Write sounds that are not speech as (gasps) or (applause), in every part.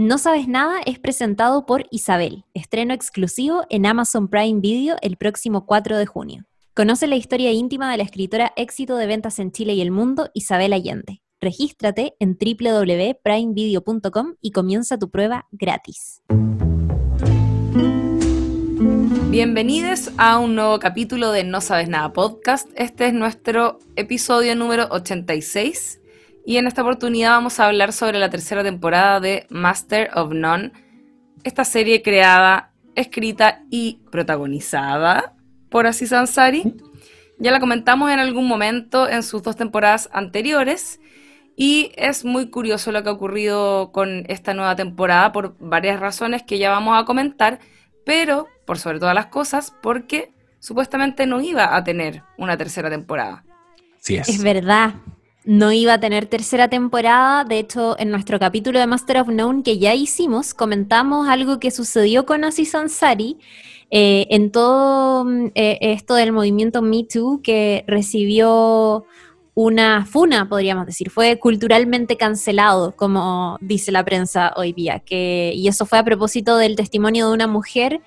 No Sabes Nada es presentado por Isabel, estreno exclusivo en Amazon Prime Video el próximo 4 de junio. Conoce la historia íntima de la escritora éxito de ventas en Chile y el mundo, Isabel Allende. Regístrate en www.primevideo.com y comienza tu prueba gratis. Bienvenidos a un nuevo capítulo de No Sabes Nada Podcast. Este es nuestro episodio número 86 y en esta oportunidad vamos a hablar sobre la tercera temporada de Master of None, esta serie creada, escrita y protagonizada por Aziz Ansari. Ya la comentamos en algún momento en sus dos temporadas anteriores y es muy curioso lo que ha ocurrido con esta nueva temporada por varias razones que ya vamos a comentar, pero por sobre todas las cosas porque supuestamente no iba a tener una tercera temporada. Sí es. Es verdad, no iba a tener tercera temporada. De hecho, en nuestro capítulo de Master of None que ya hicimos, comentamos algo que sucedió con Aziz Ansari eh, en todo mm, eh, esto del movimiento Me Too, que recibió una funa, podríamos decir. Fue culturalmente cancelado, como dice la prensa hoy día. Que, y eso fue a propósito del testimonio de una mujer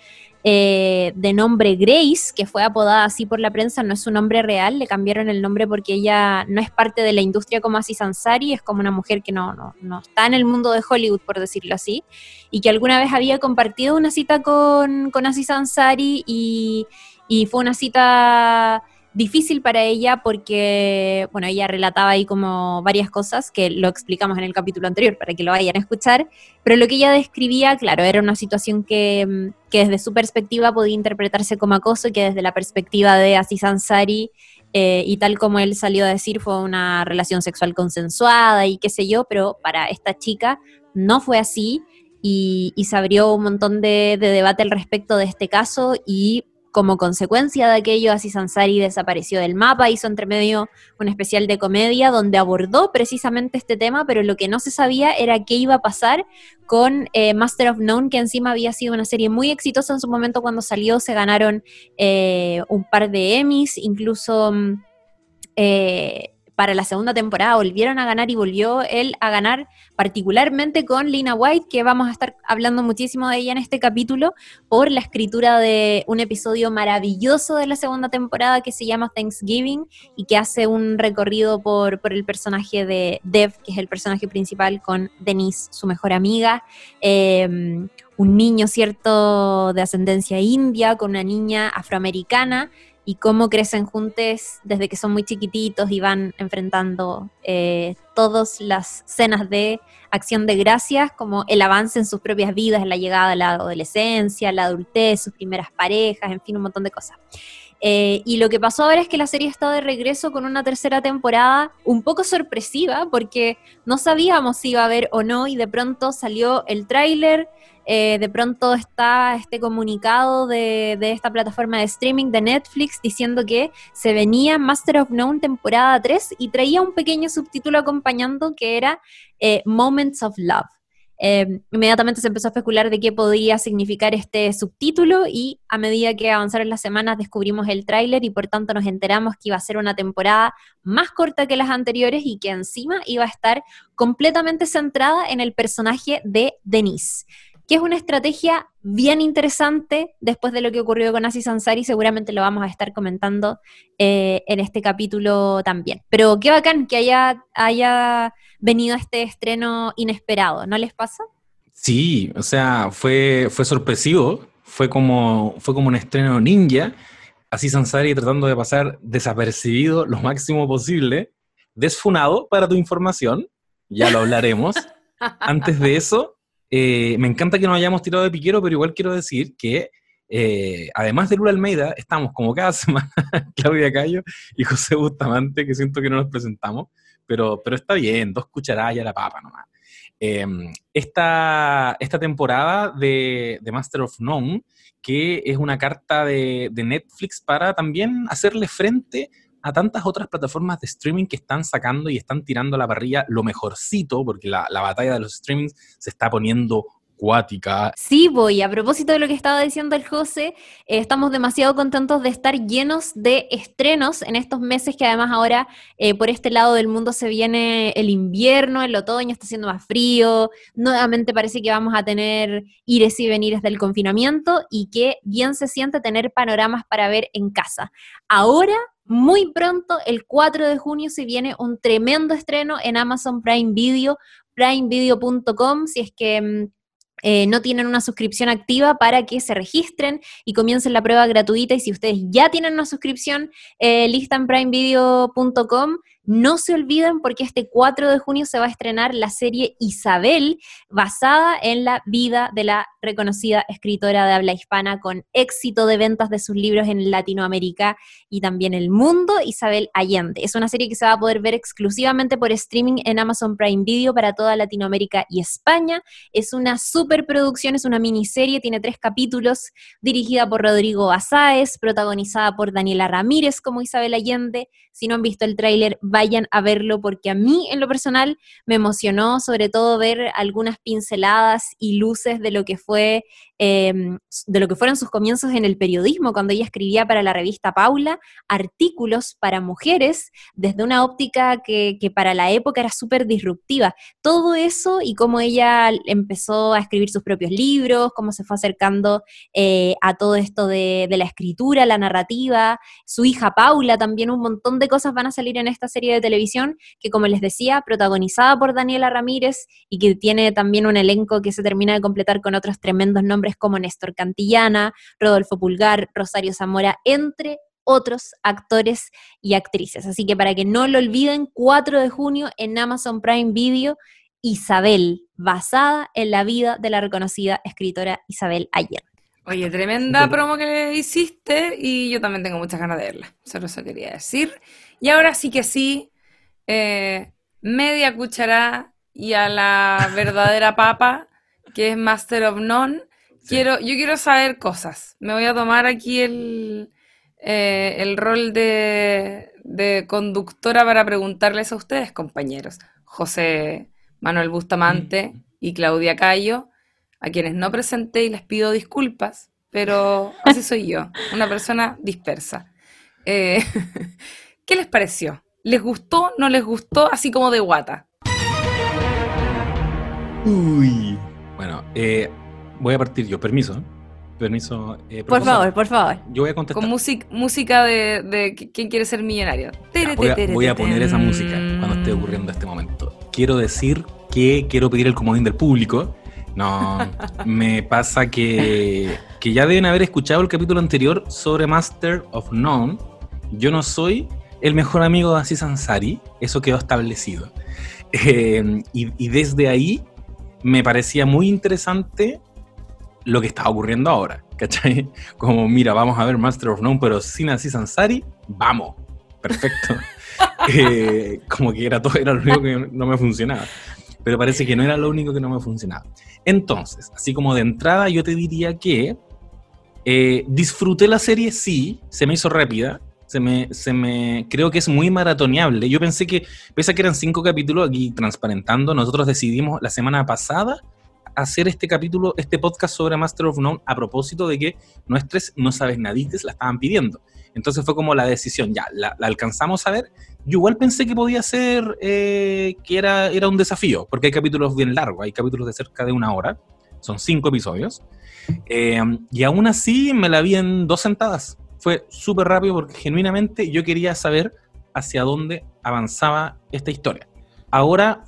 eh, de nombre Grace, que fue apodada así por la prensa, no es su nombre real, le cambiaron el nombre porque ella no es parte de la industria como Aziz Ansari, es como una mujer que no, no, no está en el mundo de Hollywood, por decirlo así, y que alguna vez había compartido una cita con, con Aziz Ansari y, y fue una cita difícil para ella porque, bueno, ella relataba ahí como varias cosas que lo explicamos en el capítulo anterior para que lo vayan a escuchar, pero lo que ella describía, claro, era una situación que, desde su perspectiva podía interpretarse como acoso y que desde la perspectiva de Aziz Ansari eh, y tal como él salió a decir fue una relación sexual consensuada y qué sé yo, pero para esta chica no fue así y, se abrió un montón de, de debate al respecto de este caso y como consecuencia de aquello, Aziz Ansari desapareció del mapa, hizo entre medio un especial de comedia donde abordó precisamente este tema, pero lo que no se sabía era qué iba a pasar con eh, Master of None, que encima había sido una serie muy exitosa en su momento cuando salió, se ganaron eh, un par de Emmys, incluso... Mm, eh, para la segunda temporada volvieron a ganar y volvió él a ganar particularmente con Lina White, que vamos a estar hablando muchísimo de ella en este capítulo, por la escritura de un episodio maravilloso de la segunda temporada que se llama Thanksgiving y que hace un recorrido por, por el personaje de Dev, que es el personaje principal, con Denise, su mejor amiga. Em, un niño, ¿cierto?, de ascendencia india, con una niña afroamericana, y cómo crecen juntos desde que son muy chiquititos y van enfrentando eh, todas las escenas de acción de gracias, como el avance en sus propias vidas, la llegada a la adolescencia, la adultez, sus primeras parejas, en fin, un montón de cosas. Eh, y lo que pasó ahora es que la serie está de regreso con una tercera temporada un poco sorpresiva, porque no sabíamos si iba a haber o no, y de pronto salió el tráiler, eh, de pronto está este comunicado de, esta plataforma de streaming de Netflix diciendo que se venía Master of None temporada 3 y traía un pequeño subtítulo acompañando que era eh, Moments of Love. Eh, inmediatamente se empezó a especular de qué podía significar este subtítulo y a medida que avanzaron las semanas descubrimos el tráiler y por tanto nos enteramos que iba a ser una temporada más corta que las anteriores y que encima iba a estar completamente centrada en el personaje de Denise que es una estrategia bien interesante después de lo que ocurrió con Aziz Ansari, seguramente lo vamos a estar comentando eh, en este capítulo también. Pero qué bacán que haya, haya venido este estreno inesperado, ¿no les pasa? Sí, o sea, fue, fue sorpresivo, fue como, fue como un estreno ninja, Aziz Ansari tratando de pasar desapercibido lo máximo posible, desfunado para tu información, ya lo hablaremos. (laughs) Antes de eso, eh, me encanta que nos hayamos tirado de piquero, pero igual quiero decir que eh, además de Lula Almeida, estamos como cada (laughs) semana Claudia Cayo y José Bustamante, que siento que no nos presentamos, pero, pero está bien, dos cucharadas y a la papa nomás. Em, esta, esta temporada de, Master of None, que es una carta de, de Netflix para también hacerle frente a tantas otras plataformas de streaming que están sacando y están tirando a la parrilla lo mejorcito, porque la, batalla de los streamings se está poniendo cuática. Sí, voy. A propósito de lo que estaba diciendo el José, eh, estamos demasiado contentos de estar llenos de estrenos en estos meses que además ahora eh, por este lado del mundo se viene el invierno, el otoño está haciendo más frío, nuevamente parece que vamos a tener ires y venires del confinamiento y que bien se siente tener panoramas para ver en casa. Ahora muy pronto, el 4 de junio, se viene un tremendo estreno en Amazon Prime Video, primevideo.com, si es que mm, eh, no tienen una suscripción activa para que se registren y comiencen la prueba gratuita. Y si ustedes ya tienen una suscripción eh, lista en primevideo.com, no se olviden porque este 4 de junio se va a estrenar la serie Isabel, basada en la vida de la reconocida escritora de habla hispana con éxito de ventas de sus libros en Latinoamérica y también el mundo, Isabel Allende. Es una serie que se va a poder ver exclusivamente por streaming en Amazon Prime Video para toda Latinoamérica y España. Es una superproducción, es una miniserie, tiene tres capítulos, dirigida por Rodrigo Basáez, protagonizada por Daniela Ramírez como Isabel Allende. Si no han visto el tráiler, vayan a verlo porque a mí en lo personal me emocionó sobre todo ver algunas pinceladas y luces de lo que fue Em, de lo que fueron sus comienzos en el periodismo, cuando ella escribía para la revista Paula artículos para mujeres desde una óptica que, para la época era súper disruptiva. Todo eso y cómo ella empezó a escribir sus propios libros, cómo se fue acercando eh, a todo esto de, de la escritura, la narrativa, su hija Paula, también un montón de cosas van a salir en esta serie de televisión que, como les decía, protagonizada por Daniela Ramírez y que tiene también un elenco que se termina de completar con otros tremendos nombres como Néstor Cantillana, Rodolfo Pulgar, Rosario Zamora, entre otros actores y actrices. Así que para que no lo olviden, 4 de junio en Amazon Prime Video, Isabel, basada en la vida de la reconocida escritora Isabel Ayer. Oye, tremenda promo que hiciste y yo también tengo muchas ganas de verla, solo eso quería decir. Y ahora sí que sí, eh, media cuchara y a la verdadera papa, que es Master of None, Quiero, yo quiero saber cosas. Me voy a tomar aquí el, eh, el rol de, de, conductora para preguntarles a ustedes, compañeros. José Manuel Bustamante mm. y Claudia Cayo, a quienes no presenté y les pido disculpas, pero (laughs) así soy yo, una persona dispersa. Eh, (laughs) ¿Qué les pareció? ¿Les gustó? ¿No les gustó? Así como de guata. Uy. Bueno, eh, voy a partir yo. Permiso. Permiso. Eh, por favor, por favor. Yo voy a contestar. Con música de, de, ¿Quién quiere ser millonario? voy, a, poner esa música cuando esté ocurriendo este momento. Quiero decir que quiero pedir el comodín del público. No, (laughs) me pasa que, que ya deben haber escuchado el capítulo anterior sobre Master of None. Yo no soy el mejor amigo de Aziz Ansari, eso quedó establecido. (laughs) Eh, y, y desde ahí me parecía muy interesante lo que está ocurriendo ahora, ¿cachai? (laughs) Como, mira, vamos a ver Master of None, pero sin Aziz Ansari, vamos, perfecto. (laughs) Eh, como que era todo, era lo único que no me funcionaba. Pero parece que no era lo único que no me funcionaba. Entonces, así como de entrada, yo te diría que eh, disfruté la serie, sí, se me hizo rápida, se me, se me, creo que es muy maratoneable. Yo pensé que, pese a que eran cinco capítulos aquí transparentando, nosotros decidimos la semana pasada hacer este capítulo, este podcast sobre Master of None a propósito de que nuestros no sabes nadites la estaban pidiendo. Entonces fue como la decisión, ya, la, alcanzamos a ver. Yo igual pensé que podía ser, eh, que era, era un desafío, porque hay capítulos bien largos, hay capítulos de cerca de una hora, son cinco episodios. Eh, y aún así me la vi en dos sentadas. Fue súper rápido porque genuinamente yo quería saber hacia dónde avanzaba esta historia. Ahora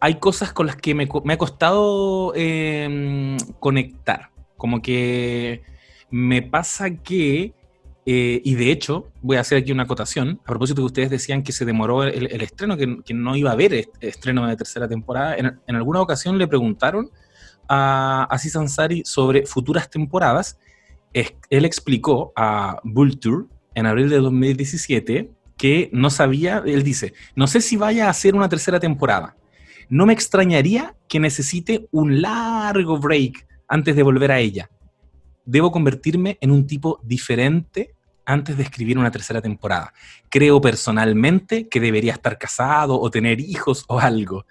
hay cosas con las que me, ha costado em, conectar. Como que me pasa que, eh, y de hecho, voy a hacer aquí una acotación, a propósito que ustedes decían que se demoró el, estreno, que, no iba a haber estreno de tercera temporada. En, alguna ocasión le preguntaron a Aziz Ansari sobre futuras temporadas. él explicó a Vulture en abril de 2017 que no sabía, él dice, no sé si vaya a hacer una tercera temporada no me extrañaría que necesite un largo break antes de volver a ella. Debo convertirme en un tipo diferente antes de escribir una tercera temporada. Creo personalmente que debería estar casado o tener hijos o algo.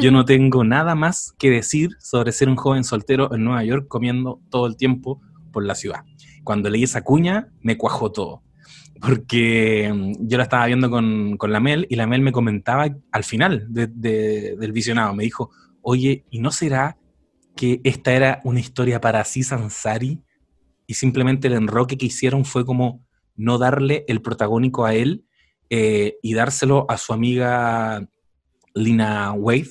Yo no (laughs) tengo nada más que decir sobre ser un joven soltero en Nueva York comiendo todo el tiempo por la ciudad. Cuando leí esa cuña, me cuajó todo. Porque mm, yo la estaba viendo con, la Mel y la Mel me comentaba al final del visionado, me dijo, oye, ¿y no será que esta era una historia para Aziz Ansari? Y simplemente el enroque que hicieron fue como no darle el protagónico a él eh, y dárselo a su amiga Lina Wade,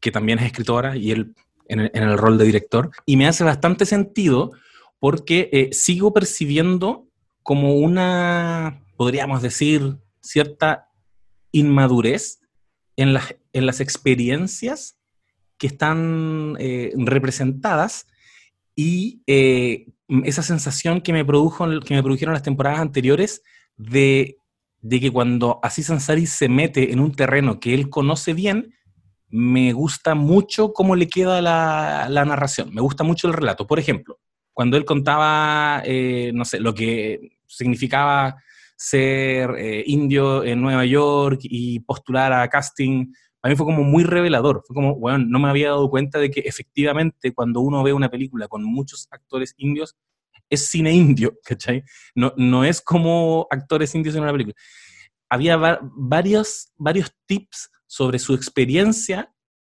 que también es escritora y él en el, rol de director. Y me hace bastante sentido porque eh, sigo percibiendo como una, podríamos decir, cierta inmadurez en las, en las experiencias que están eh, representadas y eh, esa sensación que me, produjo, que me produjeron las temporadas anteriores de de que cuando Aziz Ansari se mete en un terreno que él conoce bien, me gusta mucho cómo le queda la, narración, me gusta mucho el relato. Por ejemplo, cuando él contaba, eh, no sé, lo que significaba ser eh, indio en Nueva York y postular a casting, a mí fue como muy revelador. Fue como, bueno, no me había dado cuenta de que efectivamente cuando uno ve una película con muchos actores indios, es cine indio, (laughs) ¿cachai? No, no es como actores indios en una película. Había varios, varios tips sobre su experiencia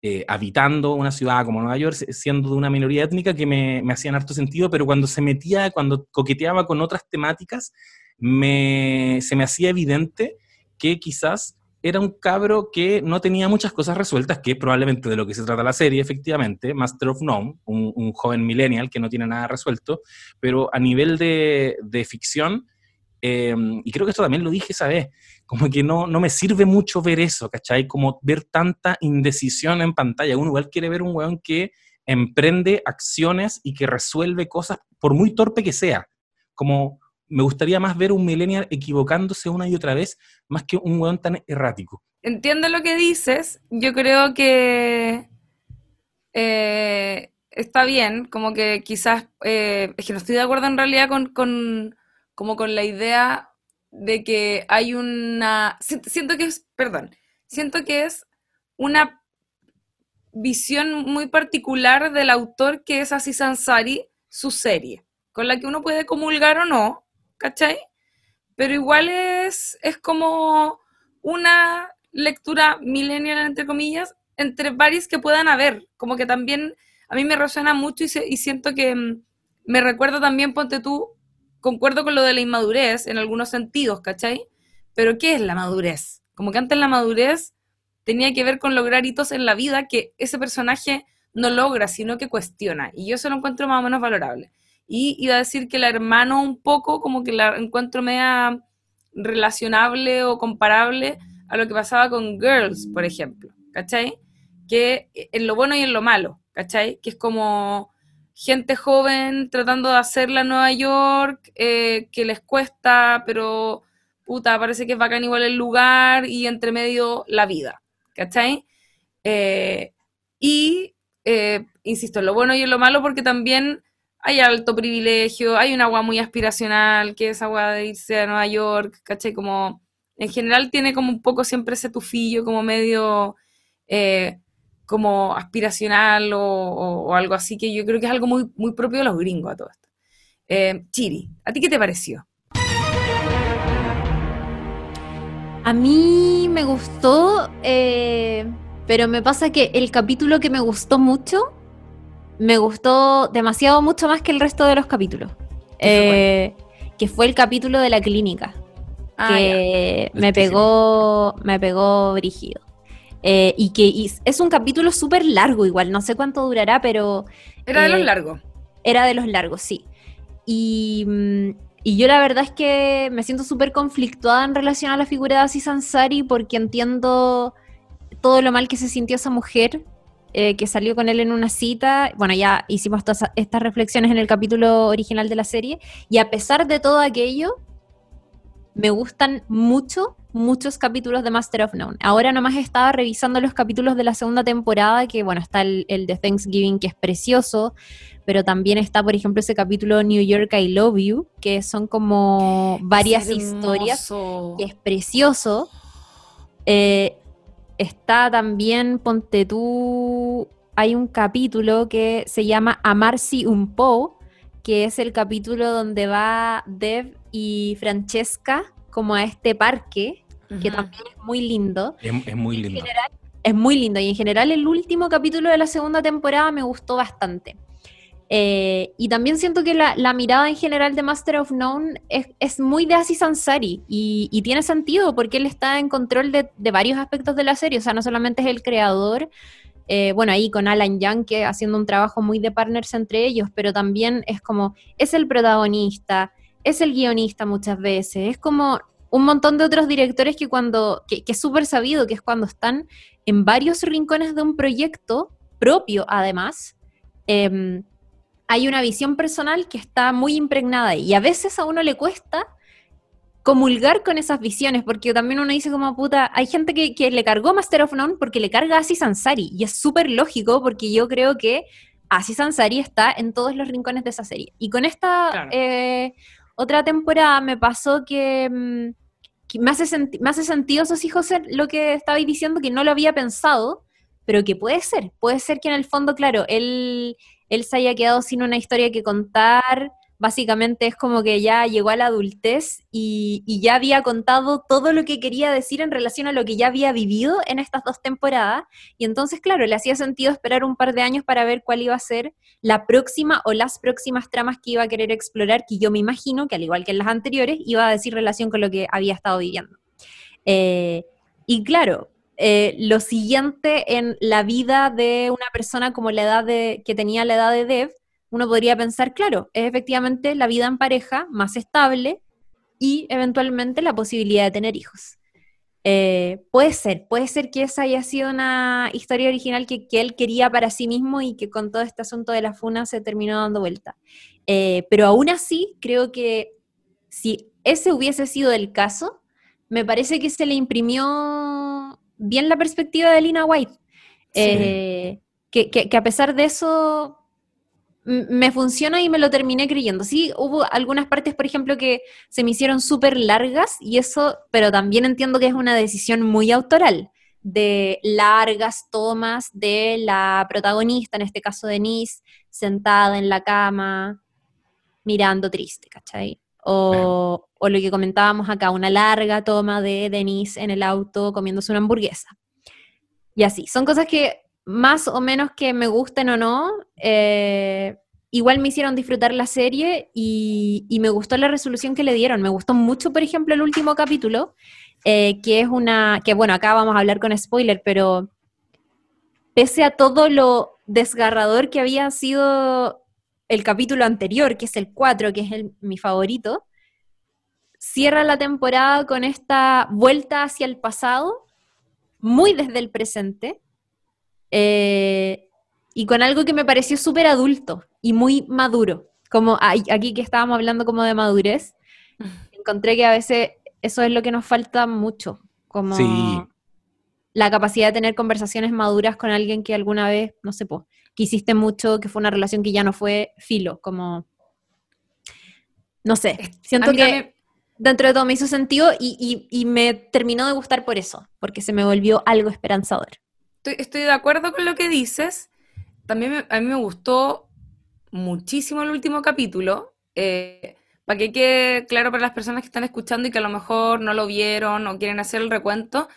eh, habitando una ciudad como Nueva York, siendo de una minoría étnica, que me, me, hacían harto sentido, pero cuando se metía, cuando coqueteaba con otras temáticas, me, se me hacía evidente que quizás era un cabro que no tenía muchas cosas resueltas, que probablemente de lo que se trata la serie, efectivamente, Master of None, un, joven millennial que no tiene nada resuelto, pero a nivel de, ficción, eh, y creo que esto también lo dije esa vez, como que no, no me sirve mucho ver eso, ¿cachai? Como ver tanta indecisión en pantalla. Uno igual quiere ver un weón que emprende acciones y que resuelve cosas, por muy torpe que sea. Como me gustaría más ver un millennial equivocándose una y otra vez, más que un weón tan errático. Entiendo lo que dices. Yo creo que eh, está bien, como que quizás, eh, es que no estoy de acuerdo en realidad con, con, como con la idea de que hay una, siento que es, perdón, siento que es una visión muy particular del autor que es Aziz Ansari, su serie, con la que uno puede comulgar o no, ¿cachai? Pero igual es, es como una lectura millennial, entre comillas, entre varios que puedan haber. Como que también a mí me resuena mucho y, siento que mm, me recuerda también, ponte tú, concuerdo con lo de la inmadurez en algunos sentidos, ¿cachai? Pero ¿qué es la madurez? Como que antes la madurez tenía que ver con lograr hitos en la vida que ese personaje no logra, sino que cuestiona. Y yo eso lo encuentro más o menos valorable. Y iba a decir que la hermano un poco como que la encuentro media relacionable o comparable a lo que pasaba con Girls, por ejemplo, ¿cachai? Que en lo bueno y en lo malo, ¿cachai? Que es como gente joven tratando de hacerla en Nueva York, eh, que les cuesta, pero puta, parece que es bacán igual el lugar y entre medio la vida, ¿cachai? Eh, y, eh, insisto, en lo bueno y en lo malo porque también hay alto privilegio, hay un agua muy aspiracional, que es agua de irse a Nueva York, ¿cachai? Como, en general tiene como un poco siempre ese tufillo como medio, eh, como aspiracional o, algo así, que yo creo que es algo muy, muy propio de los gringos a todo esto. Eh, Chiri, ¿a ti qué te pareció? A mí me gustó, eh, pero me pasa que el capítulo que me gustó mucho me gustó demasiado mucho más que el resto de los capítulos. Eh, que fue el capítulo de la clínica. Ah, que me pegó, me pegó brígido. Eh, y que es un capítulo súper largo igual, no sé cuánto durará, pero... Era de los eh, largos. Era de los largos, sí. Y, mm, y yo la verdad es que me siento súper conflictuada en relación a la figura de Aziz Ansari porque entiendo todo lo mal que se sintió esa mujer eh, que salió con él en una cita. Bueno, ya hicimos todas estas reflexiones en el capítulo original de la serie. Y a pesar de todo aquello, me gustan mucho, muchos capítulos de Master of None. Ahora nomás estaba revisando los capítulos de la segunda temporada, que bueno, está el, de Thanksgiving, que es precioso, pero también está, por ejemplo, ese capítulo New York I Love You, que son como varias historias, que es precioso. Eh, está también, ponte tú, hay un capítulo que se llama Amarsi un po', que es el capítulo donde va Dev y Francesca como a este parque, que también es muy lindo. Es, muy lindo. es muy lindo y en general el último capítulo de la segunda temporada me gustó bastante. Eh, y también siento que la, mirada en general de Master of None es, muy de Aziz Ansari y, tiene sentido porque él está en control de, varios aspectos de la serie, o sea, no solamente es el creador, eh, bueno, ahí con Alan Young que haciendo un trabajo muy de partners entre ellos, pero también es como, es el protagonista, es el guionista muchas veces, es como un montón de otros directores que cuando, que, es súper sabido, que es cuando están en varios rincones de un proyecto propio además, em, hay una visión personal que está muy impregnada y a veces a uno le cuesta comulgar con esas visiones, porque también uno dice como puta, hay gente que, le cargó Master of None porque le carga a Aziz Ansari, y es súper lógico porque yo creo que Aziz Ansari está en todos los rincones de esa serie. Y con esta eh, otra temporada me pasó que, mm, me, hace me hace sentido, esos hijos lo que estabais diciendo, que no lo había pensado, pero que puede ser, puede ser que en el fondo, claro, él, él se haya quedado sin una historia que contar, básicamente es como que ya llegó a la adultez y, ya había contado todo lo que quería decir en relación a lo que ya había vivido en estas dos temporadas. Y entonces, claro, le hacía sentido esperar un par de años para ver cuál iba a ser la próxima o las próximas tramas que iba a querer explorar, que yo me imagino que al igual que en las anteriores, iba a decir relación con lo que había estado viviendo. Eh, y claro, eh, lo siguiente en la vida de una persona como la edad de, que tenía la edad de Dev uno podría pensar, claro, es efectivamente la vida en pareja más estable y eventualmente la posibilidad de tener hijos. Eh, puede ser, puede ser que esa haya sido una historia original que, él quería para sí mismo y que con todo este asunto de la funa se terminó dando vuelta. Eh, pero aún así, creo que si ese hubiese sido el caso, me parece que se le imprimió bien la perspectiva de Lina White. Eh, que, a pesar de eso me funciona y me lo terminé creyendo. Sí, hubo algunas partes, por ejemplo, que se me hicieron súper largas y eso, pero también entiendo que es una decisión muy autoral de largas tomas de la protagonista, en este caso Denise, sentada en la cama, mirando triste, ¿cachai? O, o lo que comentábamos acá, una larga toma de Denise en el auto comiéndose una hamburguesa. Y así, son cosas que más o menos que me gusten o no, eh, igual me hicieron disfrutar la serie y, me gustó la resolución que le dieron. Me gustó mucho, por ejemplo, el último capítulo, eh, que es una, que bueno, acá vamos a hablar con spoiler, pero pese a todo lo desgarrador que había sido el capítulo anterior, que es el 4, que es mi favorito, cierra la temporada con esta vuelta hacia el pasado, muy desde el presente, eh, y con algo que me pareció súper adulto y muy maduro. Como aquí que estábamos hablando como de madurez, (laughs) encontré que a veces eso es lo que nos falta mucho, como la capacidad de tener conversaciones maduras con alguien que alguna vez, no sé, pues, quisiste mucho, que fue una relación que ya no fue filo, como, no sé, siento que dentro de todo me hizo sentido y, y me terminó de gustar por eso, porque se me volvió algo esperanzador estoy, de acuerdo con lo que dices. También a mí me gustó muchísimo el último capítulo. Eh, para que quede claro para las personas que están escuchando y que a lo mejor no lo vieron o quieren hacer el recuento,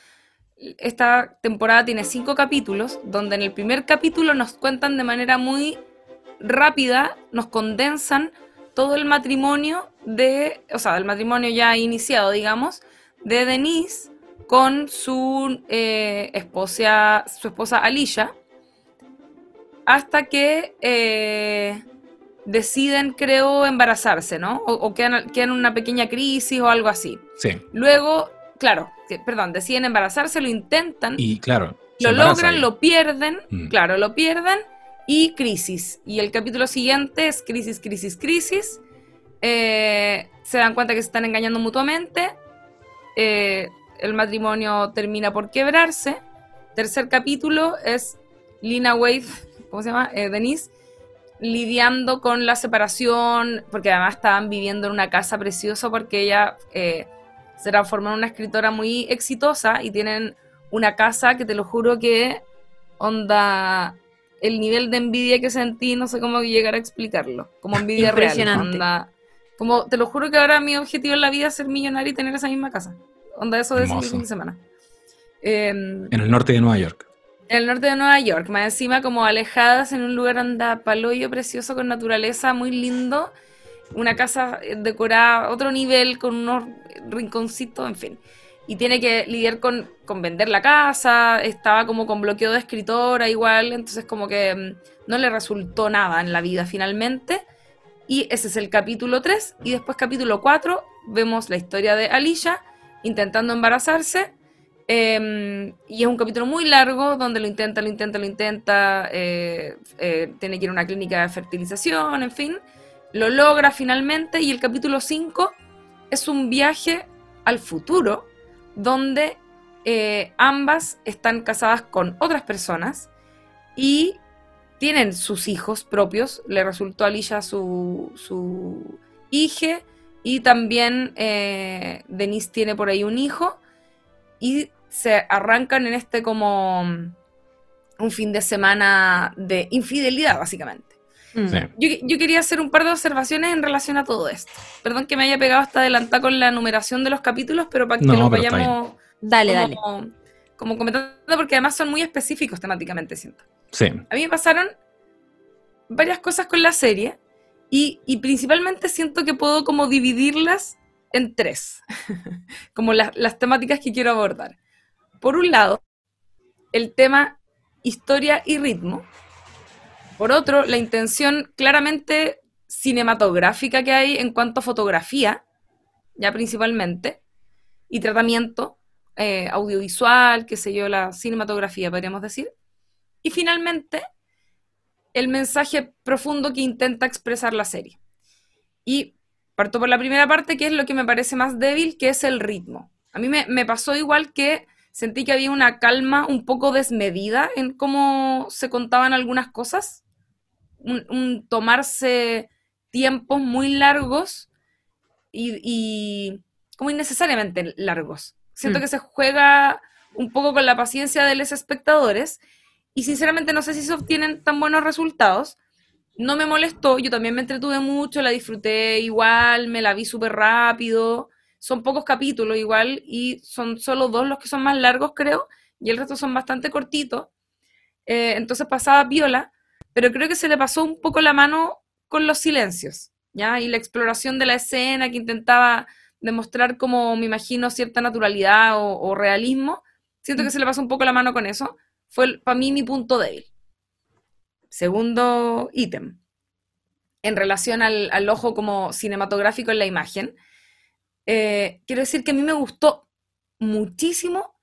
esta temporada tiene cinco capítulos, donde en el primer capítulo nos cuentan de manera muy rápida, nos condensan todo el matrimonio de, o sea, el matrimonio ya iniciado, digamos, de Denise con su, eh, esposa, su esposa Alicia, hasta que eh, deciden, creo, embarazarse, ¿no? O, quedan, en una pequeña crisis o algo así. Sí. Luego, claro, perdón, deciden embarazarse, lo intentan. Y claro. Lo logran, lo pierden, mm. claro, lo pierden y crisis. Y el capítulo siguiente es crisis, crisis, crisis. Eh, se dan cuenta que se están engañando mutuamente eh, el matrimonio termina por quebrarse. Tercer capítulo es Lina Wade, ¿cómo se llama? Eh, Denise, lidiando con la separación, porque además estaban viviendo en una casa preciosa porque ella eh, se transformó en una escritora muy exitosa y tienen una casa que te lo juro que onda el nivel de envidia que sentí, no sé cómo llegar a explicarlo, como envidia real. Onda, como te lo juro que ahora mi objetivo en la vida es ser millonario y tener esa misma casa. Onda eso de ese fin de semana. Em, en el norte de Nueva York. En el norte de Nueva York, más encima como alejadas en un lugar anda paloyo precioso con naturaleza, muy lindo. Una casa decorada, otro nivel, con unos rinconcitos, en fin. Y tiene que lidiar con, con vender la casa, estaba como con bloqueo de escritora igual, entonces como que mm, no le resultó nada en la vida finalmente. Y ese es el capítulo 3. Y después capítulo 4 vemos la historia de Alicia intentando embarazarse Em, y es un capítulo muy largo donde lo intenta, lo intenta, lo intenta, eh, eh, tiene que ir a una clínica de fertilización, en fin. Lo logra finalmente y el capítulo 5 es un viaje al futuro donde eh, ambas están casadas con otras personas y tienen sus hijos propios. Le resultó a Alicia su, su hija y también Denise tiene por ahí un hijo y se arrancan en este como un fin de semana de infidelidad, básicamente. Mm. Yo, quería hacer un par de observaciones en relación a todo esto. Perdón que me haya pegado hasta adelantar con la numeración de los capítulos, pero para que lo vayamos dale, dale. como comentando, porque además son muy específicos temáticamente, siento. Sí. A mí me pasaron varias cosas con la serie y, y principalmente siento que puedo como dividirlas en tres, (laughs) como las temáticas que quiero abordar. Por un lado, el tema historia y ritmo. Por otro, la intención claramente cinematográfica que hay en cuanto a fotografía, ya principalmente, y tratamiento eh, audiovisual, qué sé yo, la cinematografía, podríamos decir. Y finalmente, el mensaje profundo que intenta expresar la serie. Y parto por la primera parte, que es lo que me parece más débil, que es el ritmo. A mí me, me pasó igual que sentí que había una calma un poco desmedida en cómo se contaban algunas cosas, un, tomarse tiempos muy largos y, como innecesariamente largos. Siento mm. que se juega un poco con la paciencia de los espectadores y sinceramente no sé si se obtienen tan buenos resultados. No me molestó, yo también me entretuve mucho, la disfruté igual, me la vi súper rápido son pocos capítulos igual y son solo dos los que son más largos, creo, y el resto son bastante cortitos. Eh, entonces pasaba viola, pero creo que se le pasó un poco la mano con los silencios, ¿ya? Y la exploración de la escena que intentaba demostrar como, me imagino, cierta naturalidad o, realismo. Siento que se le pasó un poco la mano con eso. Fue para mí mi punto débil. Segundo ítem. En relación al, al ojo como cinematográfico en la imagen, eh, quiero decir que a mí me gustó muchísimo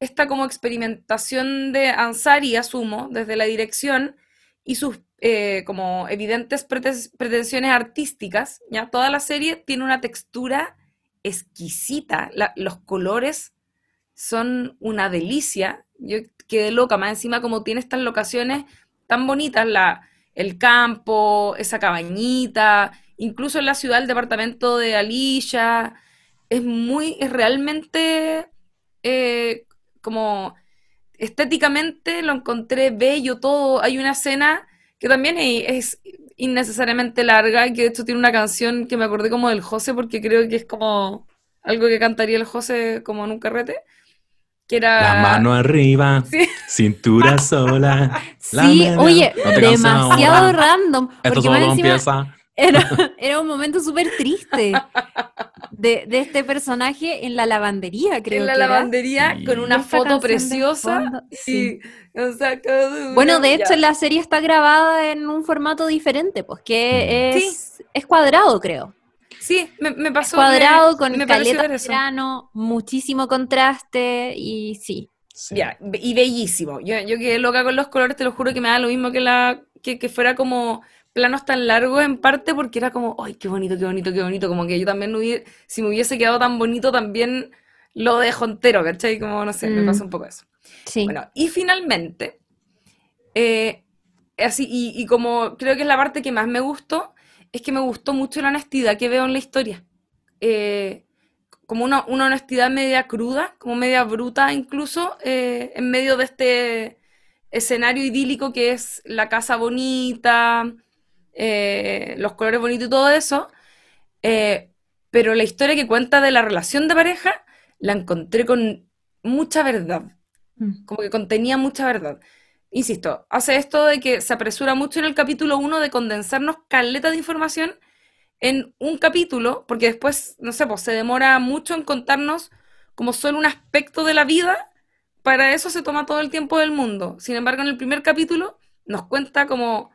esta como experimentación de Ansari, asumo, desde la dirección y sus eh, como evidentes pretensiones artísticas. ¿ya? Toda la serie tiene una textura exquisita, los colores son una delicia. Yo quedé loca, más encima como tiene estas locaciones tan bonitas, la, el campo, esa cabañita, incluso en la ciudad, el departamento de Alicia, es muy, es realmente eh, como estéticamente lo encontré bello todo. Hay una escena que también es innecesariamente larga y que de hecho tiene una canción que me acordé como del José porque creo que es como algo que cantaría el José como en un carrete. Que era... La mano arriba, cintura (laughs) sola. Sí, oye, demasiado random. Esto solo empieza Era, un momento súper triste de, este personaje en la lavandería, creo. En la lavandería con una foto preciosa. Sí. bueno, de hecho la serie está grabada en un formato diferente, pues que es, es cuadrado, creo. Sí, me, pasó. cuadrado, con me caleta verano, muchísimo contraste y sí. Ya, y bellísimo. Yo, yo quedé loca con los colores, te lo juro que me da lo mismo que la que, que fuera como planos tan largos en parte porque era como, ay, qué bonito, qué bonito, qué bonito. Como que yo también, hubiera, si me hubiese quedado tan bonito, también lo dejo entero, ¿cachai? Como, no sé, me Mm. pasa un poco eso. Sí. Bueno, y finalmente, eh, así, y, y como creo que es la parte que más me gustó, es que me gustó mucho la honestidad que veo en la historia. Eh, como una, una honestidad media cruda, como media bruta incluso, eh, en medio de este escenario idílico que es la casa bonita, eh, los colores bonitos y todo eso. Pero la historia que cuenta de la relación de pareja la encontré con mucha verdad Mm. como que contenía mucha verdad. Insisto, hace esto de que se apresura mucho en el capítulo 1 de condensarnos caleta de información en un capítulo, porque después, no sé, pues se demora mucho en contarnos como solo un aspecto de la vida, para eso se toma todo el tiempo del mundo. Sin embargo, en el primer capítulo nos cuenta como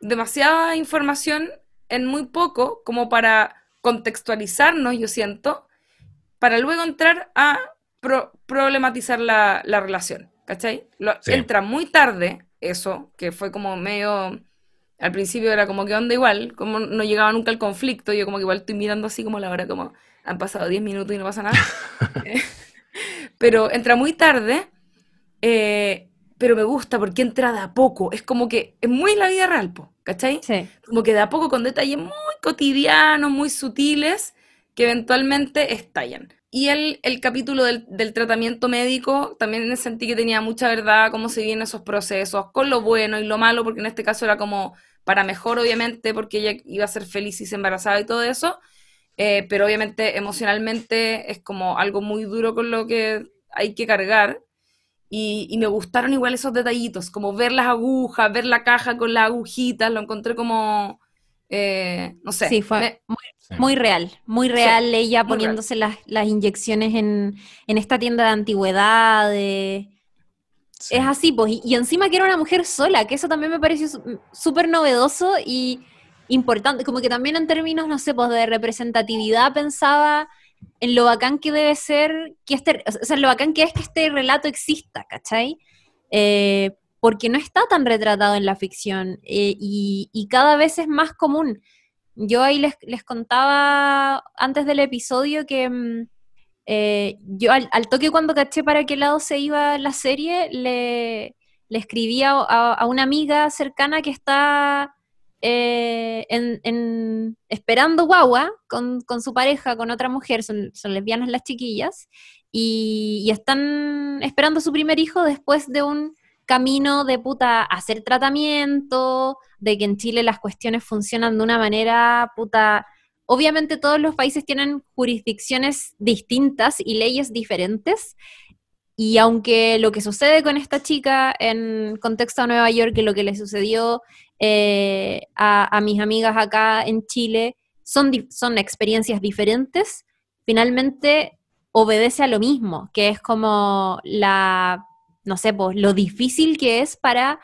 demasiada información en muy poco, como para contextualizarnos, yo siento, para luego entrar a pro- problematizar la, la relación, ¿cachai? Lo- Sí. Entra muy tarde eso, que fue como medio... Al principio era como que onda igual, como no llegaba nunca al conflicto, yo como que igual estoy mirando así como la hora, como han pasado 10 minutos y no pasa nada. (laughs) (laughs) Pero entra muy tarde, eh, pero me gusta porque entra de a poco, es como que es muy la vida real, po, ¿cachai? Sí. como que de a poco con detalles muy cotidianos, muy sutiles, que eventualmente estallan. Y el, el capítulo del, del tratamiento médico también sentí que tenía mucha verdad, cómo se vienen esos procesos, con lo bueno y lo malo, porque en este caso era como para mejor, obviamente, porque ella iba a ser feliz y se embarazaba y todo eso, eh, pero obviamente emocionalmente es como algo muy duro con lo que hay que cargar. Y, y me gustaron igual esos detallitos, como ver las agujas, ver la caja con las agujitas, lo encontré como, eh, no sé, Sí, fue me- muy, Sí. muy real, muy real ella muy real. poniéndose las, las inyecciones en, en esta tienda de antigüedades. Sí. Es así, pues, y, y encima que era una mujer sola, que eso también me pareció su- súper novedoso y importante, como que también en términos, no sé, pues de representatividad pensaba en lo bacán que debe ser, que este, o sea, lo bacán que es que este relato exista, ¿cachai? Eh, porque no está tan retratado en la ficción eh, y, cada vez es más común. Yo ahí les, les contaba antes del episodio que mm, eh, yo al, toque cuando caché para qué lado se iba la serie, le, le escribí a, una amiga cercana que está eh, en, esperando guagua con, con su pareja, con otra mujer, son, son lesbianas las chiquillas, y, y están esperando su primer hijo después de un camino de puta hacer tratamiento, de que en Chile las cuestiones funcionan de una manera puta. Obviamente todos los países tienen jurisdicciones distintas y leyes diferentes. Y aunque lo que sucede con esta chica en contexto a Nueva York y lo que le sucedió eh, a, a mis amigas acá en Chile son, son experiencias diferentes, finalmente obedece a lo mismo, que es como la, no sé, pues lo difícil que es para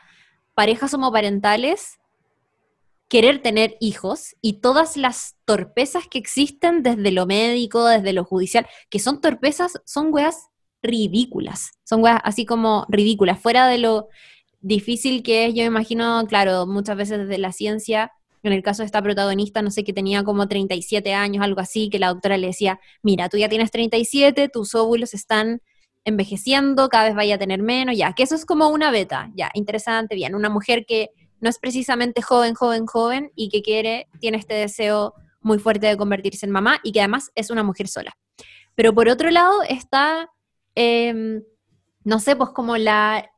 parejas homoparentales querer tener hijos y todas las torpezas que existen desde lo médico, desde lo judicial, que son torpezas, son weas ridículas, son weas así como ridículas, fuera de lo difícil que es, yo imagino, claro, muchas veces desde la ciencia, en el caso de esta protagonista, no sé, que tenía como 37 años, algo así, que la doctora le decía, mira, tú ya tienes 37, tus óvulos están envejeciendo, cada vez vaya a tener menos, ya, que eso es como una beta, ya, interesante, bien, una mujer que no es precisamente joven, joven, joven y que quiere, tiene este deseo muy fuerte de convertirse en mamá y que además es una mujer sola. Pero por otro lado está, eh, no sé, pues como la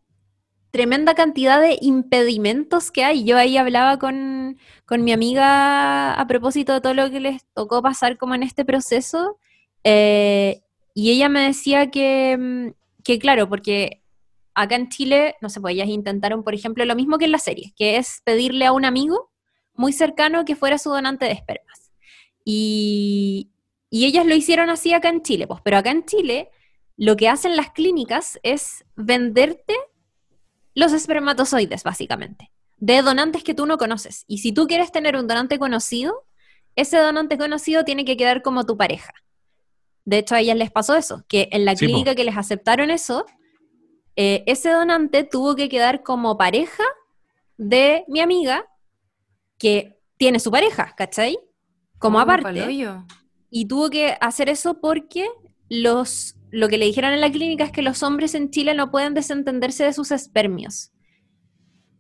tremenda cantidad de impedimentos que hay. Yo ahí hablaba con, con mi amiga a propósito de todo lo que les tocó pasar como en este proceso eh, y ella me decía que, mm, que claro, porque acá en Chile, no sé, pues ellas intentaron, por ejemplo, lo mismo que en la serie, que es pedirle a un amigo muy cercano que fuera su donante de espermas. Y, y ellas lo hicieron así acá en Chile, pues, pero acá en Chile lo que hacen las clínicas es venderte los espermatozoides, básicamente, de donantes que tú no conoces. Y si tú quieres tener un donante conocido, ese donante conocido tiene que quedar como tu pareja. De hecho, a ellas les pasó eso, que en la Sí, po. clínica que les aceptaron eso, eh, ese donante tuvo que quedar como pareja de mi amiga que tiene su pareja, ¿cachai? Como Oh, aparte. Y tuvo que hacer eso porque los, lo que le dijeron en la clínica es que los hombres en Chile no pueden desentenderse de sus espermios.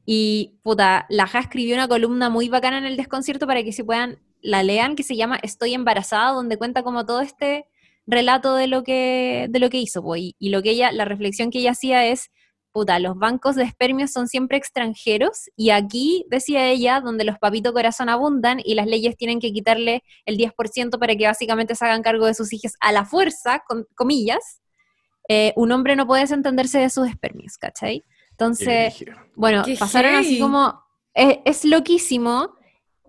Y puta, la Ja escribió una columna muy bacana en el desconcierto para que se puedan, la lean, que se llama Estoy embarazada, donde cuenta como todo este relato de lo que, de lo que hizo. po. Y, y lo que ella, la reflexión que ella hacía es, puta, los bancos de espermios son siempre extranjeros y aquí, decía ella, donde los papitos corazón abundan y las leyes tienen que quitarle el 10% para que básicamente se hagan cargo de sus hijos a la fuerza, con comillas, eh, un hombre no puede desentenderse de sus espermios, ¿cachai? Entonces, bueno, Qué pasaron así como, es, es loquísimo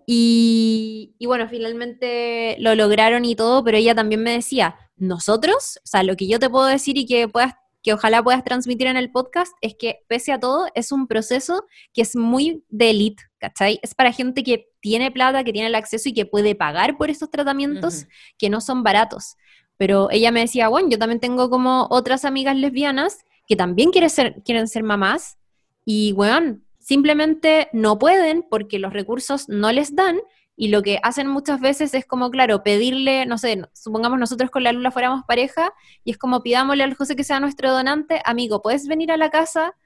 y, y bueno, finalmente lo lograron y todo, pero ella también me decía, nosotros, o sea, lo que yo te puedo decir y que puedas que ojalá puedas transmitir en el podcast es que pese a todo es un proceso que es muy de elite, ¿cachai? Es para gente que tiene plata, que tiene el acceso y que puede pagar por estos tratamientos que no son baratos. Pero ella me decía, bueno, yo también tengo como otras amigas lesbianas que también quieren ser, quieren ser mamás y, weón, simplemente no pueden porque los recursos no les dan y lo que hacen muchas veces es como, claro, pedirle, no sé, supongamos nosotros con la Lula fuéramos pareja y es como pidámosle al José que sea nuestro donante, amigo, ¿puedes venir a la casa?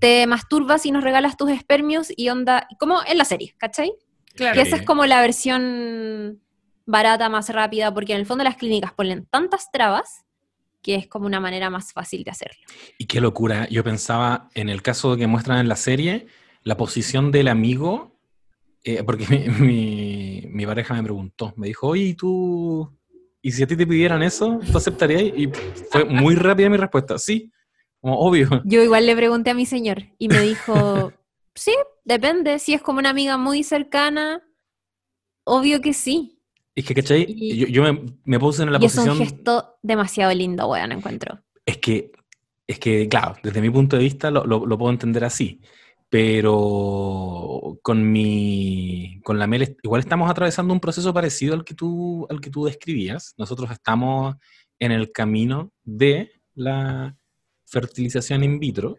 Te masturbas y nos regalas tus espermios y onda, como en la serie, ¿cachai? Claro. Que esa es como la versión barata, más rápida, porque en el fondo las clínicas ponen tantas trabas que es como una manera más fácil de hacerlo. Y qué locura. Yo pensaba, en el caso que muestran en la serie, la posición del amigo, eh, porque (laughs) mi, mi- mi pareja me preguntó, me dijo, oye, ¿y tú? ¿Y si a ti te pidieran eso, tú aceptarías? Y fue muy rápida mi respuesta, sí, como obvio. Yo igual le pregunté a mi señor y me dijo, (laughs) sí, depende, si es como una amiga muy cercana, obvio que sí. Es que, ¿cachai? Y- Yo, yo me, me puse en la y es un posición... gesto demasiado lindo, weón, encuentro. Es que, es que, claro, desde mi punto de vista lo, lo- lo puedo entender así, pero con mi, con la Mel, igual estamos atravesando un proceso parecido al que tú, al que tú describías. Nosotros estamos en el camino de la fertilización in vitro.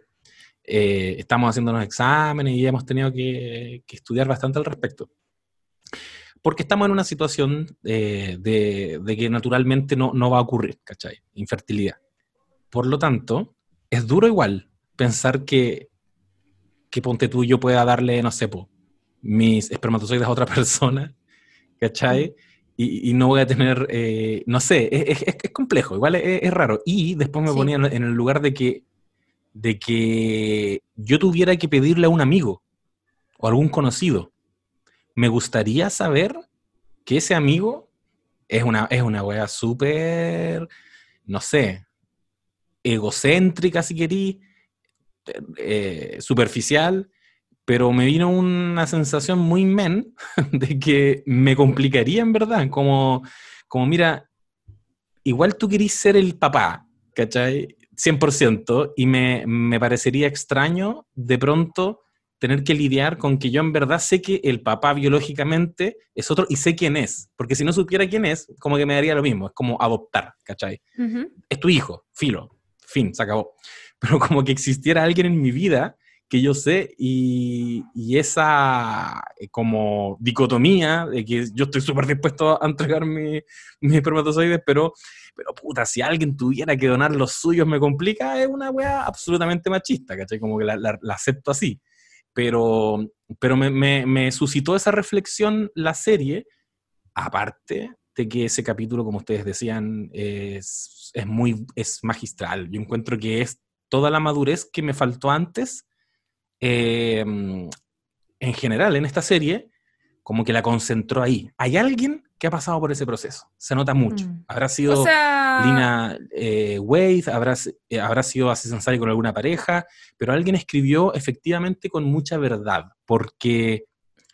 Eh, estamos haciendo unos exámenes y hemos tenido que, estudiar bastante al respecto. Porque estamos en una situación eh, de, de que naturalmente no, no va a ocurrir, ¿cachai? Infertilidad. Por lo tanto, es duro igual pensar que, que ponte tú yo pueda darle, no sé, po, mis espermatozoides a otra (laughs) persona, ¿cachai? Y, y no voy a tener, eh, no sé, es, es- es complejo, igual es, es raro. Y después me Sí. ponía en, el lugar de que, de que yo tuviera que pedirle a un amigo o algún conocido. Me gustaría saber que ese amigo es una, es una wea súper, no sé, egocéntrica si querí, eh, superficial, pero me vino una sensación muy men (laughs) de que me complicaría en verdad, como, como mira, igual tú querís ser el papá, ¿cachai? 100%, y me, me parecería extraño de pronto tener que lidiar con que yo en verdad sé que el papá biológicamente es otro y sé quién es, porque si no supiera quién es, como que me daría lo mismo, es como adoptar, ¿cachai? Ujú. es tu hijo, filo, fin, se acabó. Pero como que existiera alguien en mi vida que yo sé y, y esa eh, como dicotomía de que yo estoy súper dispuesto a entregar mi- mis espermatozoides, pero, pero puta, si alguien tuviera que donar los suyos me complica, es una weá absolutamente machista, ¿cachai? Como que la, la- la acepto así. Pero, pero me, me- me suscitó esa reflexión la serie, aparte de que ese capítulo, como ustedes decían, es, es muy es magistral. Yo encuentro que es toda la madurez que me faltó antes, eh, en general, en esta serie, como que la concentró ahí. Hay alguien que ha pasado por ese proceso, se nota mucho. Mm. Habrá sido O sea, Lina eh, Wade, habrá, eh, habrá sido con alguna pareja, pero alguien escribió efectivamente con mucha verdad, porque,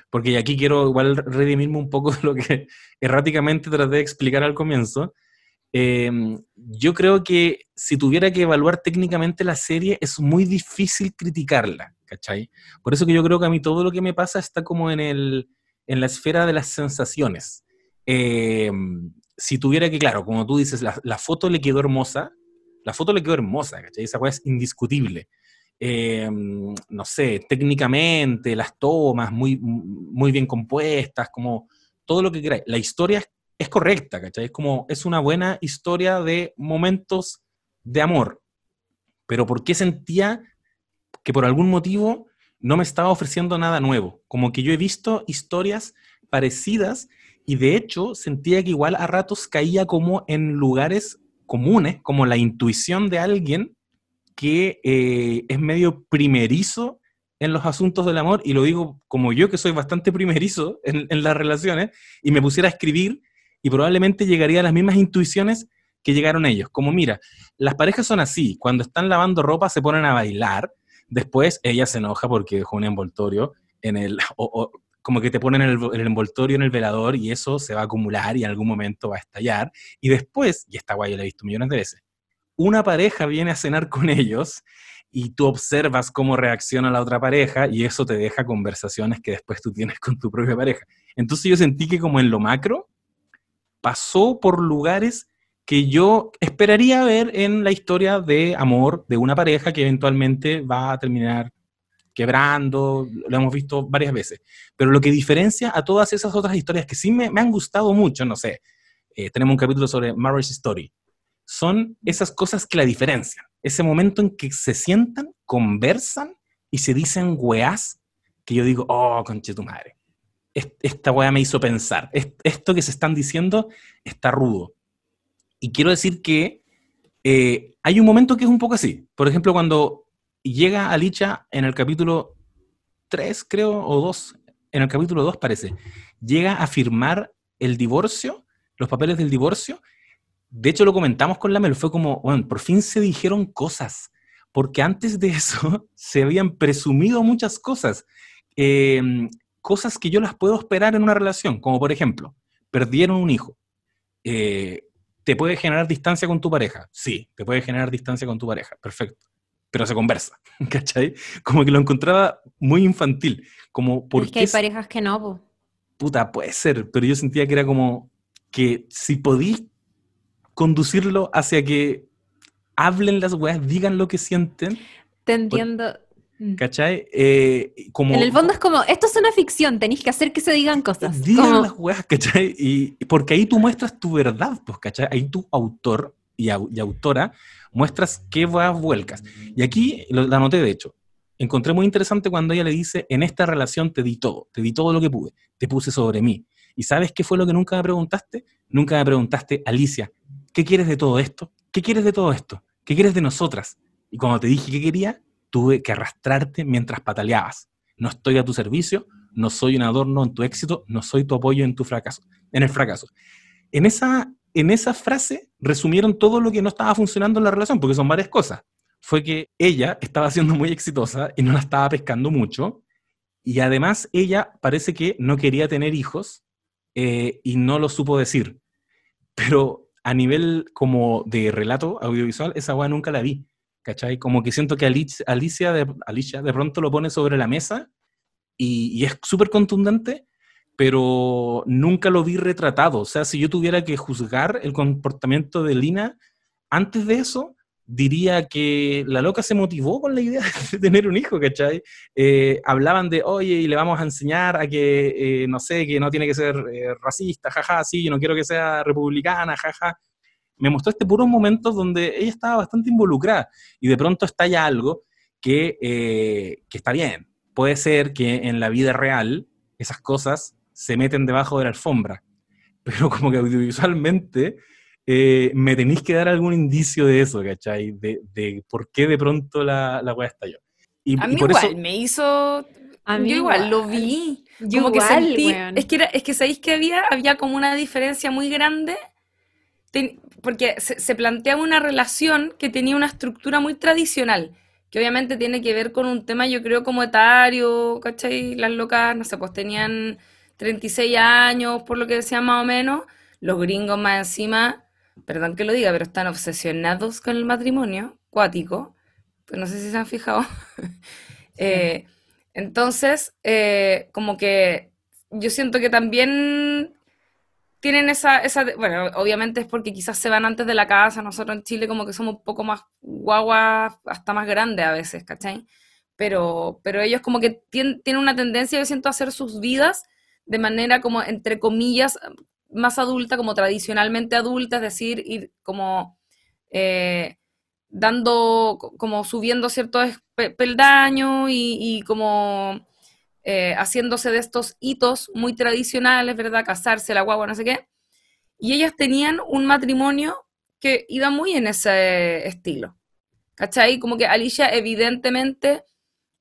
porque y aquí quiero igual redimirme un poco de lo que (laughs) erráticamente traté de explicar al comienzo. Eh, yo creo que si tuviera que evaluar técnicamente la serie, es muy difícil criticarla, ¿cachai? Por eso que yo creo que a mí todo lo que me pasa está como en, el, en la esfera de las sensaciones. Eh, si tuviera que, claro, como tú dices, la, la foto le quedó hermosa, la foto le quedó hermosa, ¿cachai? Esa cosa es indiscutible. em, no sé, técnicamente, las tomas muy, muy bien compuestas, como todo lo que queráis. La historia es, correcta, ¿cachai? Es como, es una buena historia de momentos de amor. Pero ¿por qué sentía que por algún motivo no me estaba ofreciendo nada nuevo? Como que yo he visto historias parecidas y de hecho sentía que igual a ratos caía como en lugares comunes, como la intuición de alguien que eh, es medio primerizo en los asuntos del amor, y lo digo como yo que soy bastante primerizo en las relaciones, y me pusiera a escribir y probablemente llegaría a las mismas intuiciones que llegaron ellos. Como mira, las parejas son así, cuando están lavando ropa se ponen a bailar, después ella se enoja porque dejó un envoltorio en el, o, como que te ponen el, envoltorio en el velador y eso se va a acumular y en algún momento va a estallar. Y después, y esta guay yo la he visto millones de veces, una pareja viene a cenar con ellos y tú observas cómo reacciona la otra pareja y eso te deja conversaciones que después tú tienes con tu propia pareja. Entonces yo sentí que como en lo macro pasó por lugares que yo esperaría ver en la historia de amor de una pareja que eventualmente va a terminar quebrando, lo hemos visto varias veces. Pero lo que diferencia a todas esas otras historias que sí me, me han gustado mucho, no sé, eh, tenemos un capítulo sobre Marriage Story, son esas cosas que la diferencian. Ese momento en que se sientan, conversan y se dicen weás que yo digo, oh, conche tu madre. Esta weá me hizo pensar. Esto que se están diciendo está rudo. Y quiero decir que eh, hay un momento que es un poco así. Por ejemplo, cuando llega Alicia en el capítulo 3, creo, o 2, en el capítulo 2 parece, llega a firmar el divorcio, los papeles del divorcio, de hecho, lo comentamos con la Mel, fue como, bueno, por fin se dijeron cosas, porque antes de eso (laughs) se habían presumido muchas cosas, em, cosas que yo las puedo esperar en una relación, como por ejemplo, perdieron un hijo. Eh, ¿Te puede generar distancia con tu pareja? Sí, te puede generar distancia con tu pareja, perfecto. Pero se conversa, (laughs) ¿cachai? Como que lo encontraba muy infantil. Como porque es que hay parejas que no, Puta, puede ser, pero yo sentía que era como que si podís conducirlo hacia que hablen las weas, digan lo que sienten. Te entiendo. Mm. ¿Cachai? Eh, como, en el fondo es como, esto es una ficción, tenéis que hacer que se digan cosas. Digan las weas, ¿cachai? Y, porque ahí tú muestras tu verdad, pues, ¿cachai? Ahí tu autor y, autora muestras qué weas vuelcas. Y aquí lo, la noté, de hecho. Encontré muy interesante cuando ella le dice, en esta relación te di todo, te di todo lo que pude, te puse sobre mí. ¿Y sabes qué fue lo que nunca me preguntaste? Nunca me preguntaste, Alicia, ¿qué quieres de todo esto? ¿Qué quieres de todo esto? ¿Qué quieres de nosotras? Y cuando te dije que quería, tuve que arrastrarte mientras pataleabas. No estoy a tu servicio, no soy un adorno en tu éxito, no soy tu apoyo en tu fracaso, en el fracaso. En esa, en esa frase resumieron todo lo que no estaba funcionando en la relación, porque son varias cosas. Fue que ella estaba siendo muy exitosa y no la estaba pescando mucho, y además ella parece que no quería tener hijos eh, y no lo supo decir. Pero a nivel como de relato audiovisual, esa weá nunca la vi. ¿Cachai? Como que siento que Alicia, de, Alicia de pronto lo pone sobre la mesa y, es súper contundente, pero nunca lo vi retratado. O sea, si yo tuviera que juzgar el comportamiento de Lina antes de eso, diría que la loca se motivó con la idea (laughs) de tener un hijo, ¿cachai? Eh, hablaban de, oye, y le vamos a enseñar a que, eh, no sé, que no tiene que ser eh, racista, jaja, sí, yo no quiero que sea republicana, jaja. Me mostró este puro momento donde ella estaba bastante involucrada y de pronto estalla algo que, que está bien. Puede ser que en la vida real esas cosas se meten debajo de la alfombra, (laughs) pero como que audiovisualmente eh, me tenéis que dar algún indicio de eso, ¿cachai? De, de por qué de pronto la, la weá estalló. Y, a mí por igual, eso... me hizo... A mí yo igual, lo vi. Yo como igual, que sentí... Es que, era, es que sabéis que había, había como una diferencia muy grande, porque se, se planteaba una relación que tenía una estructura muy tradicional que obviamente tiene que ver con un tema, yo creo, como etario, ¿cachai? Las locas, no sé, pues tenían 36 años, por lo que decían más o menos, los gringos más encima perdón que lo diga, pero están obsesionados con el matrimonio cuático. No sé si se han fijado. (laughs) Eh, entonces, eh, como que yo siento que también tienen esa, esa, bueno, obviamente es porque quizás se van antes de la casa, nosotros en Chile como que somos un poco más guaguas, hasta más grandes a veces, ¿cachai? Pero, pero ellos como que tienen, tienen una tendencia, yo siento, a hacer sus vidas de manera como, entre comillas, más adulta, como tradicionalmente adulta, es decir, ir como eh, dando, como subiendo ciertos peldaños y, y como eh, haciéndose de estos hitos muy tradicionales, ¿verdad? Casarse, la guagua, no sé qué. Y ellas tenían un matrimonio que iba muy en ese estilo. ¿Cachai? Como que Alicia evidentemente,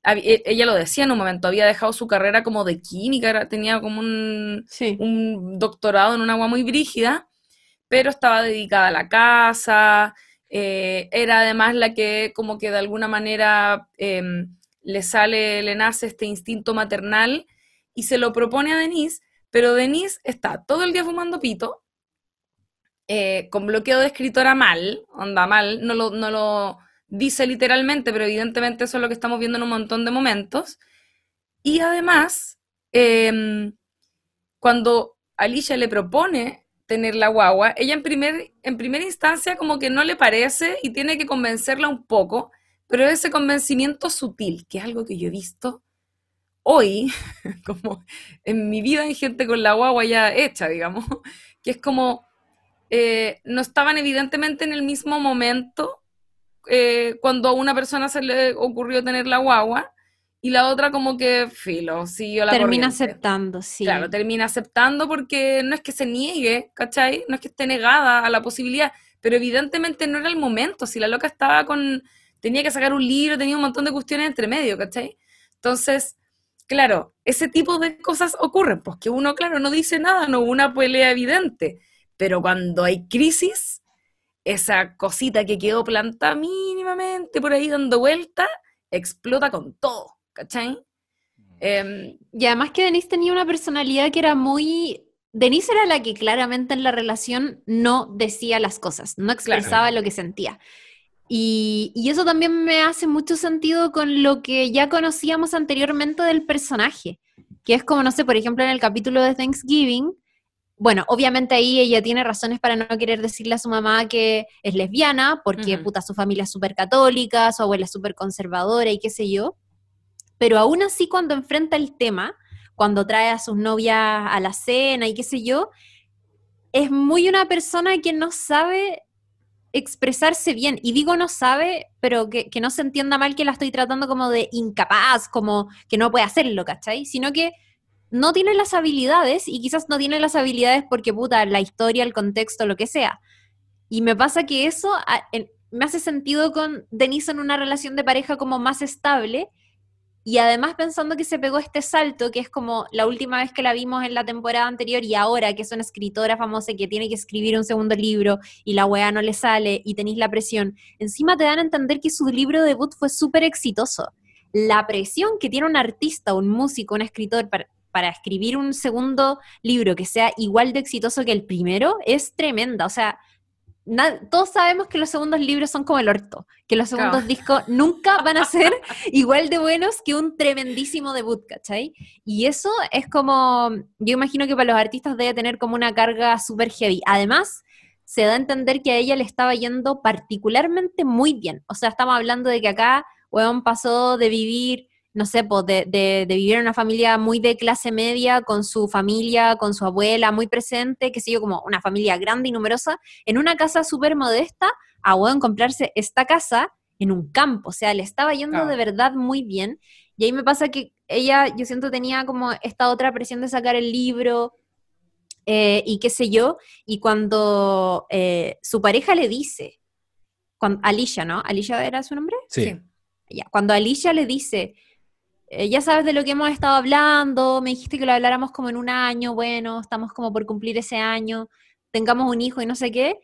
e, ella lo decía en un momento, había dejado su carrera como de química, tenía como un, un doctorado en una agua muy brígida, pero estaba dedicada a la casa, eh, era además la que como que de alguna manera... Em, le sale, le nace este instinto maternal y se lo propone a Denise, pero Denise está todo el día fumando pito, eh, con bloqueo de escritora mal, onda mal, no lo, no lo dice literalmente, pero evidentemente eso es lo que estamos viendo en un montón de momentos. Y además, em, cuando Alicia le propone tener la guagua, ella en, primer, en primera instancia como que no le parece y tiene que convencerla un poco, pero ese convencimiento sutil, que es algo que yo he visto hoy, (laughs) como en mi vida hay gente con la guagua ya hecha, digamos, (laughs) que es como, eh, no estaban evidentemente en el mismo momento eh, cuando a una persona se le ocurrió tener la guagua y la otra como que, filo, siguió la Termina aceptando, sí. Claro, termina aceptando porque no es que se niegue, ¿cachai? No es que esté negada a la posibilidad, pero evidentemente no era el momento, si la loca estaba con tenía que sacar un libro, tenía un montón de cuestiones entre medio, ¿cachai? Entonces, claro, ese tipo de cosas ocurren, pues que uno, claro, no dice nada, no hubo una pelea evidente, pero cuando hay crisis, esa cosita que quedó plantada mínimamente por ahí dando vuelta, explota con todo, ¿cachai? Em, y además que Denise tenía una personalidad que era muy... Denise era la que claramente en la relación no decía las cosas, no expresaba lo que sentía. Y, eso también me hace mucho sentido con lo que ya conocíamos anteriormente del personaje, que es como, no sé, por ejemplo, en el capítulo de Thanksgiving, bueno, obviamente ahí ella tiene razones para no querer decirle a su mamá que es lesbiana, porque puta, su familia es súper católica, su abuela es súper conservadora y qué sé yo, pero aún así cuando enfrenta el tema, cuando trae a sus novias a la cena y qué sé yo, es muy una persona que no sabe expresarse bien. Y digo no sabe, pero que, no se entienda mal que la estoy tratando como de incapaz, como que no puede hacerlo, ¿cachai? Sino que no tiene las habilidades y quizás no tiene las habilidades porque puta, la historia, el contexto, lo que sea. Y me pasa que eso me hace sentido con Denise en una relación de pareja como más estable y además pensando que se pegó este salto, que es como la última vez que la vimos en la temporada anterior y ahora que es una escritora famosa que tiene que escribir un segundo libro y la weá no le sale y tenéis la presión, encima te dan a entender que su libro debut fue súper exitoso. La presión que tiene un artista, un músico, un escritor para, para escribir un segundo libro que sea igual de exitoso que el primero es tremenda. O sea, todos sabemos que los segundos libros son como el orto, que los segundos discos nunca van a ser (laughs) igual de buenos que un tremendísimo debut, ¿cachai? Y eso es como, yo imagino que para los artistas debe tener como una carga súper heavy. Además, se da a entender que a ella le estaba yendo particularmente muy bien. O sea, estamos hablando de que acá, weón, pasó de vivir no sé, pues de, vivir en una familia muy de clase media, con su familia, con su abuela muy presente, que sé yo, como una familia grande y numerosa, en una casa súper modesta, a bueno, comprarse esta casa en un campo, o sea, le estaba yendo de verdad muy bien. Y ahí me pasa que ella, yo siento, tenía como esta otra presión de sacar el libro, eh, y qué sé yo, y cuando eh, su pareja le dice, cuando, Alicia, ¿no? ¿Alicia era su nombre? Sí. Ya, cuando Alicia le dice, eh, ya sabes de lo que hemos estado hablando, me dijiste que lo habláramos como en un año, bueno, estamos como por cumplir ese año, tengamos un hijo y no sé qué.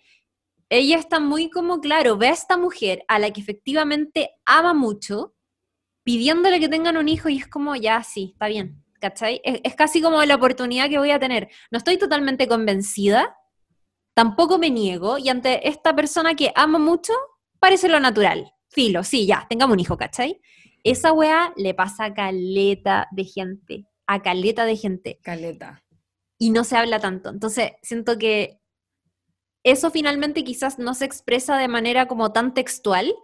Ella está muy como, claro, ve a esta mujer a la que efectivamente ama mucho, pidiéndole que tengan un hijo y es como, ya, sí, está bien, ¿cachai? Es, es casi como la oportunidad que voy a tener. No estoy totalmente convencida, tampoco me niego, y ante esta persona que ama mucho, parece lo natural. Filo, sí, ya, tengamos un hijo, ¿cachai? Esa weá le pasa a caleta de gente, a caleta de gente. Caleta. y no se habla tanto. Entonces, siento que eso finalmente quizás no se expresa de manera como tan textual,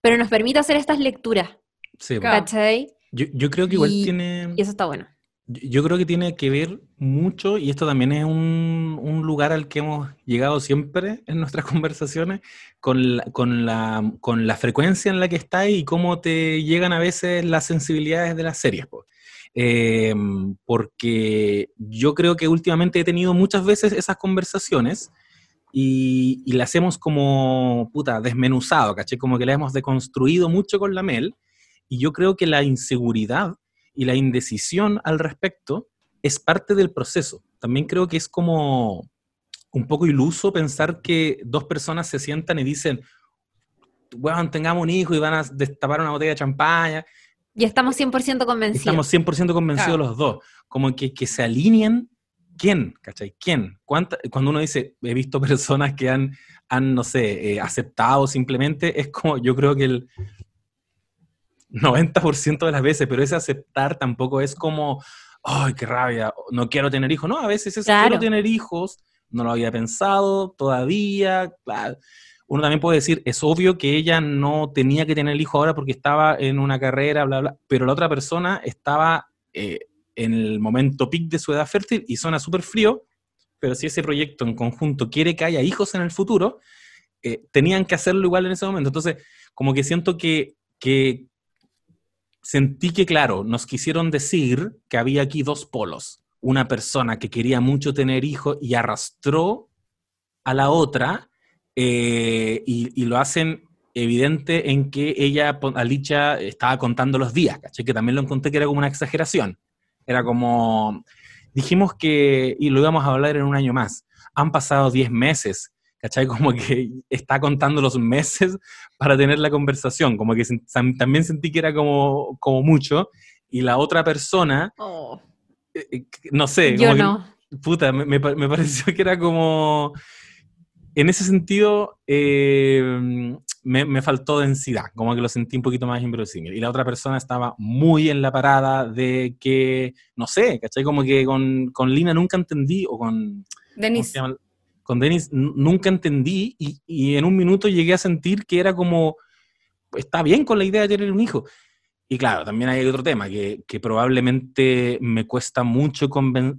pero nos permite hacer estas lecturas. Sí, ¿Cachai? Yo, yo creo que igual tiene... Y eso está bueno. Yo creo que tiene que ver mucho, y esto también es un, un lugar al que hemos llegado siempre en nuestras (laughs) conversaciones, con la, con, la, con la frecuencia en la que estás y cómo te llegan a veces las sensibilidades de las series. Eh, porque yo creo que últimamente he tenido muchas veces esas conversaciones y, y las hemos como, puta, desmenuzado, ¿caché? Como que las hemos deconstruido mucho con la Mel, y yo creo que la inseguridad y la indecisión al respecto es parte del proceso. También creo que es como un poco iluso pensar que dos personas se sientan y dicen, bueno, tengamos un hijo y van a destapar una botella de champaña. Y estamos 100% convencidos. Estamos 100% convencidos los dos. Como que, que se alineen, ¿quién? ¿Cachai? ¿Quién? Cuando uno dice, he visto (laughs) personas que han, han no sé, eh, aceptado simplemente, es como, yo creo que el 90% de las veces, pero ese aceptar tampoco es como, ay, qué rabia, no quiero tener hijos. No, a veces es quiero tener hijos, no lo había pensado todavía. Uno también puede decir, es obvio que ella no tenía que tener el hijo ahora porque estaba en una carrera, bla, bla, pero la otra persona estaba eh, en el momento peak de su edad fértil y suena súper frío, pero si ese proyecto en conjunto quiere que haya hijos en el futuro, eh, tenían que hacerlo igual en ese momento. Entonces, como que siento que, que sentí que, claro, nos quisieron decir que había aquí dos polos. Una persona que quería mucho tener hijos y arrastró a la otra, eh, y, lo hacen evidente en que ella, Alicia, estaba contando los días, ¿caché? Que también lo encontré que era como una exageración. Era como, dijimos que, y lo íbamos a hablar en un año más, han pasado 10 meses, ¿cachai? Como que está contando los meses para tener la conversación, como que también sentí que era como, como mucho, y la otra persona, oh. eh, eh, no sé, Yo no. puta, me, me, pareció que era como, en ese sentido, eh, me, me, faltó densidad, como que lo sentí un poquito más inverosímil. Y la otra persona estaba muy en la parada de que, no sé, ¿cachai? Como que con, con Lina nunca entendí, o con... Denise con Denis nunca entendí y, en un minuto llegué a sentir que era como, está bien con la idea de tener un hijo. Y claro, también hay otro tema que, probablemente me cuesta mucho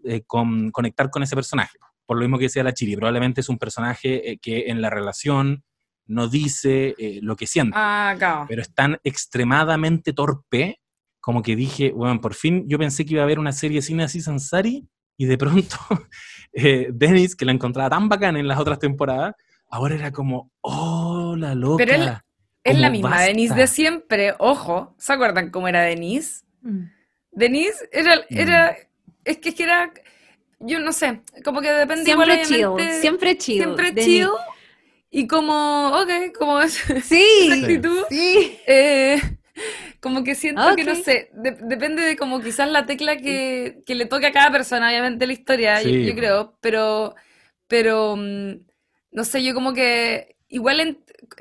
eh, con, conectar con ese personaje. Por lo mismo que decía la Chiri, probablemente es un personaje eh, que en la relación no dice eh, lo que siente. Ah, Pero es tan extremadamente torpe como que dije, bueno, por fin yo pensé que iba a haber una serie sin así Sansari y de pronto (laughs) eh, Dennis, que la encontraba tan bacana en las otras temporadas, ahora era como, oh, la loca. Pero es la misma Denise de siempre, ojo, ¿se acuerdan cómo era Denise? Mm. Denise era, mm. era es que era, yo no sé, como que depende siempre chill, siempre chill. Siempre chill. Y como, ok, como es, sí, (laughs) esa actitud. Sí. Eh, (laughs) como que siento que, no sé, depende de como quizás la tecla que, le toque a cada persona, obviamente la historia, yo, creo, pero, pero, mm, no sé, yo como que igual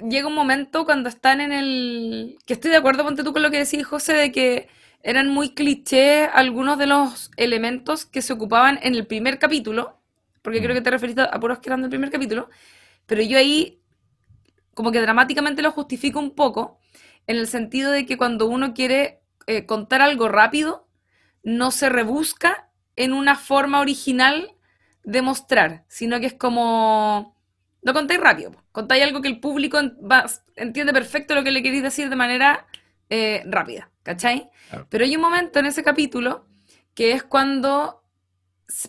llega un momento cuando están en el, que estoy de acuerdo, ponte tú con lo que decís, José, de que eran muy clichés algunos de los elementos que se ocupaban en el primer capítulo, porque creo mm. que te referiste a puros que eran del primer capítulo, pero yo ahí como que dramáticamente lo justifico un poco, en el sentido de que cuando uno quiere eh, contar algo rápido, no se rebusca en una forma original de mostrar, sino que es como, no contáis rápido, contáis algo que el público entiende perfecto lo que le queréis decir de manera eh, rápida, ¿cachai? Pero hay un momento en ese capítulo que es cuando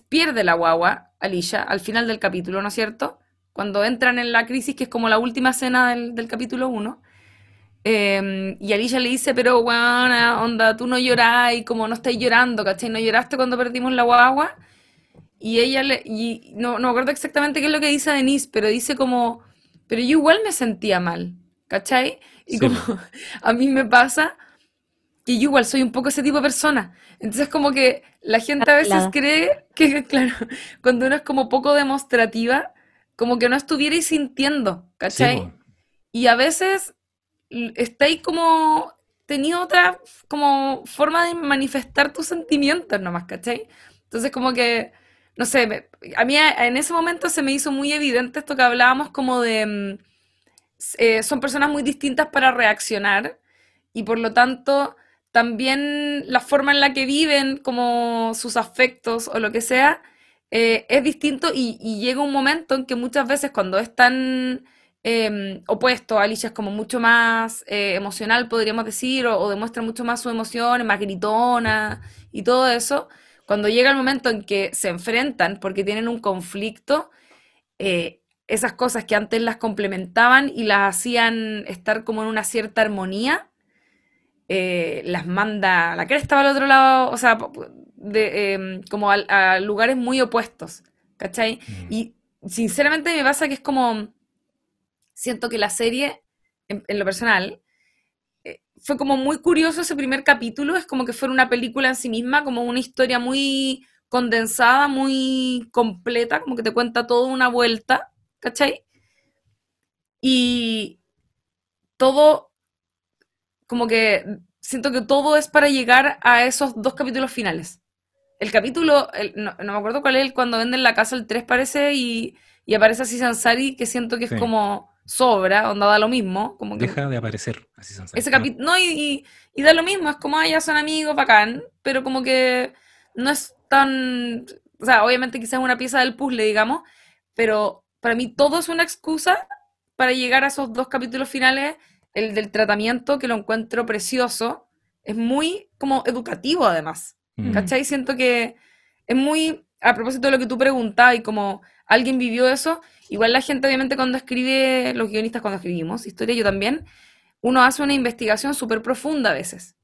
pierde la guagua, Alicia, al final del capítulo, ¿no es cierto? Cuando entran en la crisis, que es como la última escena del, del capítulo 1, Em, y Alicia le dice, pero bueno, onda, tú no llorás y como no estás llorando, ¿cachai? ¿No lloraste cuando perdimos la guagua? Y ella le, y no, no me acuerdo exactamente qué es lo que dice Denise, pero dice como, pero yo igual me sentía mal, ¿cachai? Y como (laughs) a mí me pasa que yo igual soy un poco ese tipo de persona. Entonces como que la gente a veces cree que, (laughs) claro, cuando uno es como poco demostrativa, como que no estuvierais sintiendo, ¿cachai? y a veces estáis como tenía otra como forma de manifestar tus sentimientos nomás, ¿cachai? Entonces como que no sé, a mí en ese momento se me hizo muy evidente esto que hablábamos como de, mm, eh, son personas muy distintas para reaccionar y por lo tanto también la forma en la que viven, como sus afectos o lo que sea, eh, es distinto y, llega un momento en que muchas veces cuando es em, opuesto, Alicia es como mucho más eh, emocional, podríamos decir, o, demuestra mucho más su emoción, más gritona y todo eso, cuando llega el momento en que se enfrentan porque tienen un conflicto, eh, esas cosas que antes las complementaban y las hacían estar como en una cierta armonía, eh, las manda a la cresta al otro lado, o sea, de, em, como a, lugares muy opuestos, ¿cachai? Mm. Y sinceramente me pasa que es como, siento que la serie, en, lo personal, eh, fue como muy curioso ese primer capítulo, es como que fuera una película en sí misma, como una historia muy condensada, muy completa, como que te cuenta toda una vuelta, ¿cachai? Y todo como que siento que todo es para llegar a esos dos capítulos finales. El capítulo, no, me acuerdo cuál es, cuando venden la casa el 3 parece y, y aparece así Sansari, que siento que es como sobra, onda da lo mismo. Como que, Deja de aparecer así Sansari. Ese capítulo, no, y, y, da lo mismo, es como, ah, ya son amigos, bacán, pero como que no es tan, o sea, obviamente quizás es una pieza del puzzle, digamos, pero para mí todo es una excusa para llegar a esos dos capítulos finales el del tratamiento, que lo encuentro precioso, es muy como educativo además. Mm. ¿Cachai? Siento que es muy, a propósito de lo que tú preguntabas y como alguien vivió eso, igual la gente obviamente cuando escribe, los guionistas cuando escribimos historia, yo también, uno hace una investigación súper profunda a veces.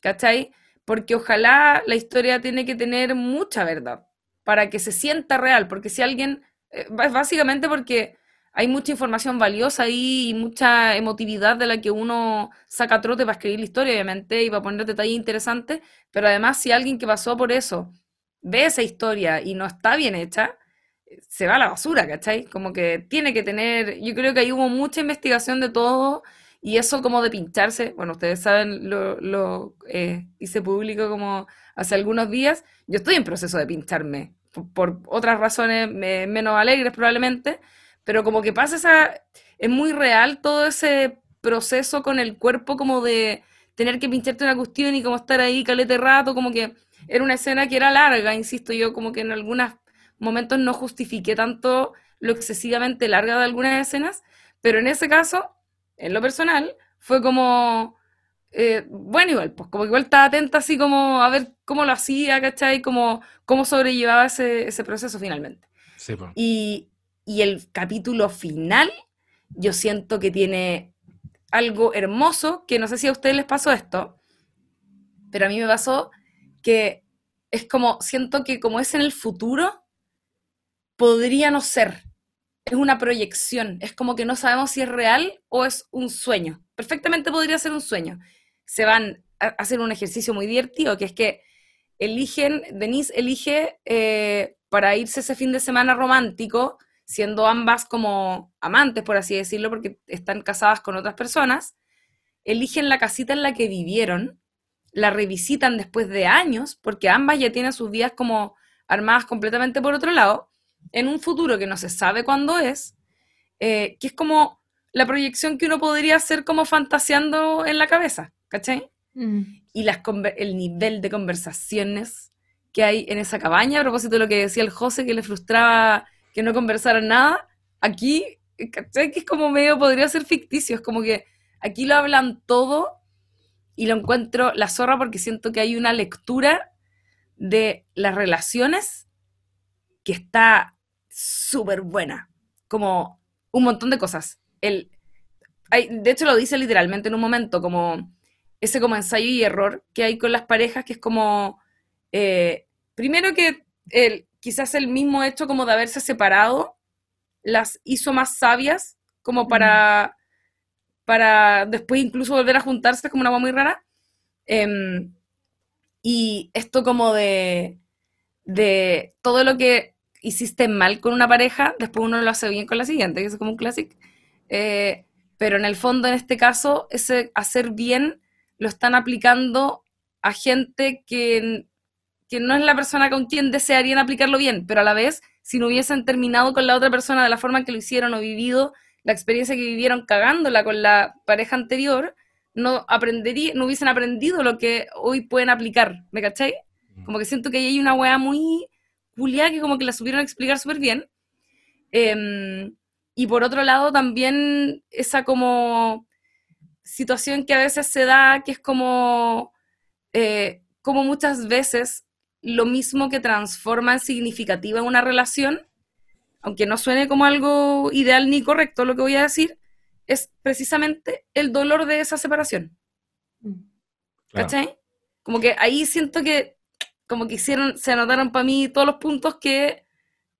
¿Cachai? Porque ojalá la historia tiene que tener mucha verdad para que se sienta real, porque si alguien, eh, básicamente porque hay mucha información valiosa ahí y mucha emotividad de la que uno saca trote para escribir la historia, obviamente, y para poner detalles interesantes, pero además si alguien que pasó por eso ve esa historia y no está bien hecha, se va a la basura, ¿cachai? Como que tiene que tener, yo creo que ahí hubo mucha investigación de todo y eso como de pincharse, bueno, ustedes saben, lo, eh, hice público como hace algunos días, yo estoy en proceso de pincharme, por, otras razones menos alegres probablemente, pero como que pasa esa, es muy real todo ese proceso con el cuerpo como de tener que pincharte una cuestión y como estar ahí calete rato, como que era una escena que era larga, insisto yo, como que en algunos momentos no justifiqué tanto lo excesivamente larga de algunas escenas, pero en ese caso, en lo personal, fue como, eh, bueno, igual, pues como igual estaba atenta así como a ver cómo lo hacía, ¿cachai? Como, cómo sobrellevaba ese, ese proceso finalmente. Sí, pues. Y, y el capítulo final, yo siento que tiene algo hermoso, que no sé si a ustedes les pasó esto, pero a mí me pasó que es como, siento que como es en el futuro, podría no ser. Es una proyección, es como que no sabemos si es real o es un sueño. Perfectamente podría ser un sueño. Se van a hacer un ejercicio muy divertido, que es que eligen, Denise elige eh, para irse ese fin de semana romántico, siendo ambas como amantes, por así decirlo, porque están casadas con otras personas, eligen la casita en la que vivieron, la revisitan después de años, porque ambas ya tienen sus vidas como armadas completamente por otro lado, en un futuro que no se sabe cuándo es, eh, que es como la proyección que uno podría hacer como fantaseando en la cabeza, ¿cachai? Mm. Y las, el nivel de conversaciones que hay en esa cabaña, a propósito de lo que decía el José, que le frustraba que no conversaran nada, aquí, ¿cachai? Que es como medio, podría ser ficticio, es como que aquí lo hablan todo y lo encuentro la zorra porque siento que hay una lectura de las relaciones que está súper buena, como un montón de cosas. El, hay, de hecho lo dice literalmente en un momento, como ese como ensayo y error que hay con las parejas, que es como, eh, primero que el, quizás el mismo hecho como de haberse separado las hizo más sabias como para, para después incluso volver a juntarse como una agua muy rara. Em, y esto como de, de todo lo que hiciste mal con una pareja, después uno lo hace bien con la siguiente, que es como un clásico. Eh, pero en el fondo, en este caso, ese hacer bien lo están aplicando a gente que que no es la persona con quien desearían aplicarlo bien, pero a la vez, si no hubiesen terminado con la otra persona de la forma en que lo hicieron o vivido la experiencia que vivieron cagándola con la pareja anterior, no, aprendería, no hubiesen aprendido lo que hoy pueden aplicar, ¿me cachai? Mm. Como que siento que ahí hay una weá muy culiada que como que la supieron explicar súper bien. Em, y por otro lado también esa como situación que a veces se da, que es como, eh, como muchas veces lo mismo que transforma en significativa una relación, aunque no suene como algo ideal ni correcto lo que voy a decir, es precisamente el dolor de esa separación. Claro. ¿Cachai? Como que ahí siento que como que hicieron, se anotaron para mí todos los puntos que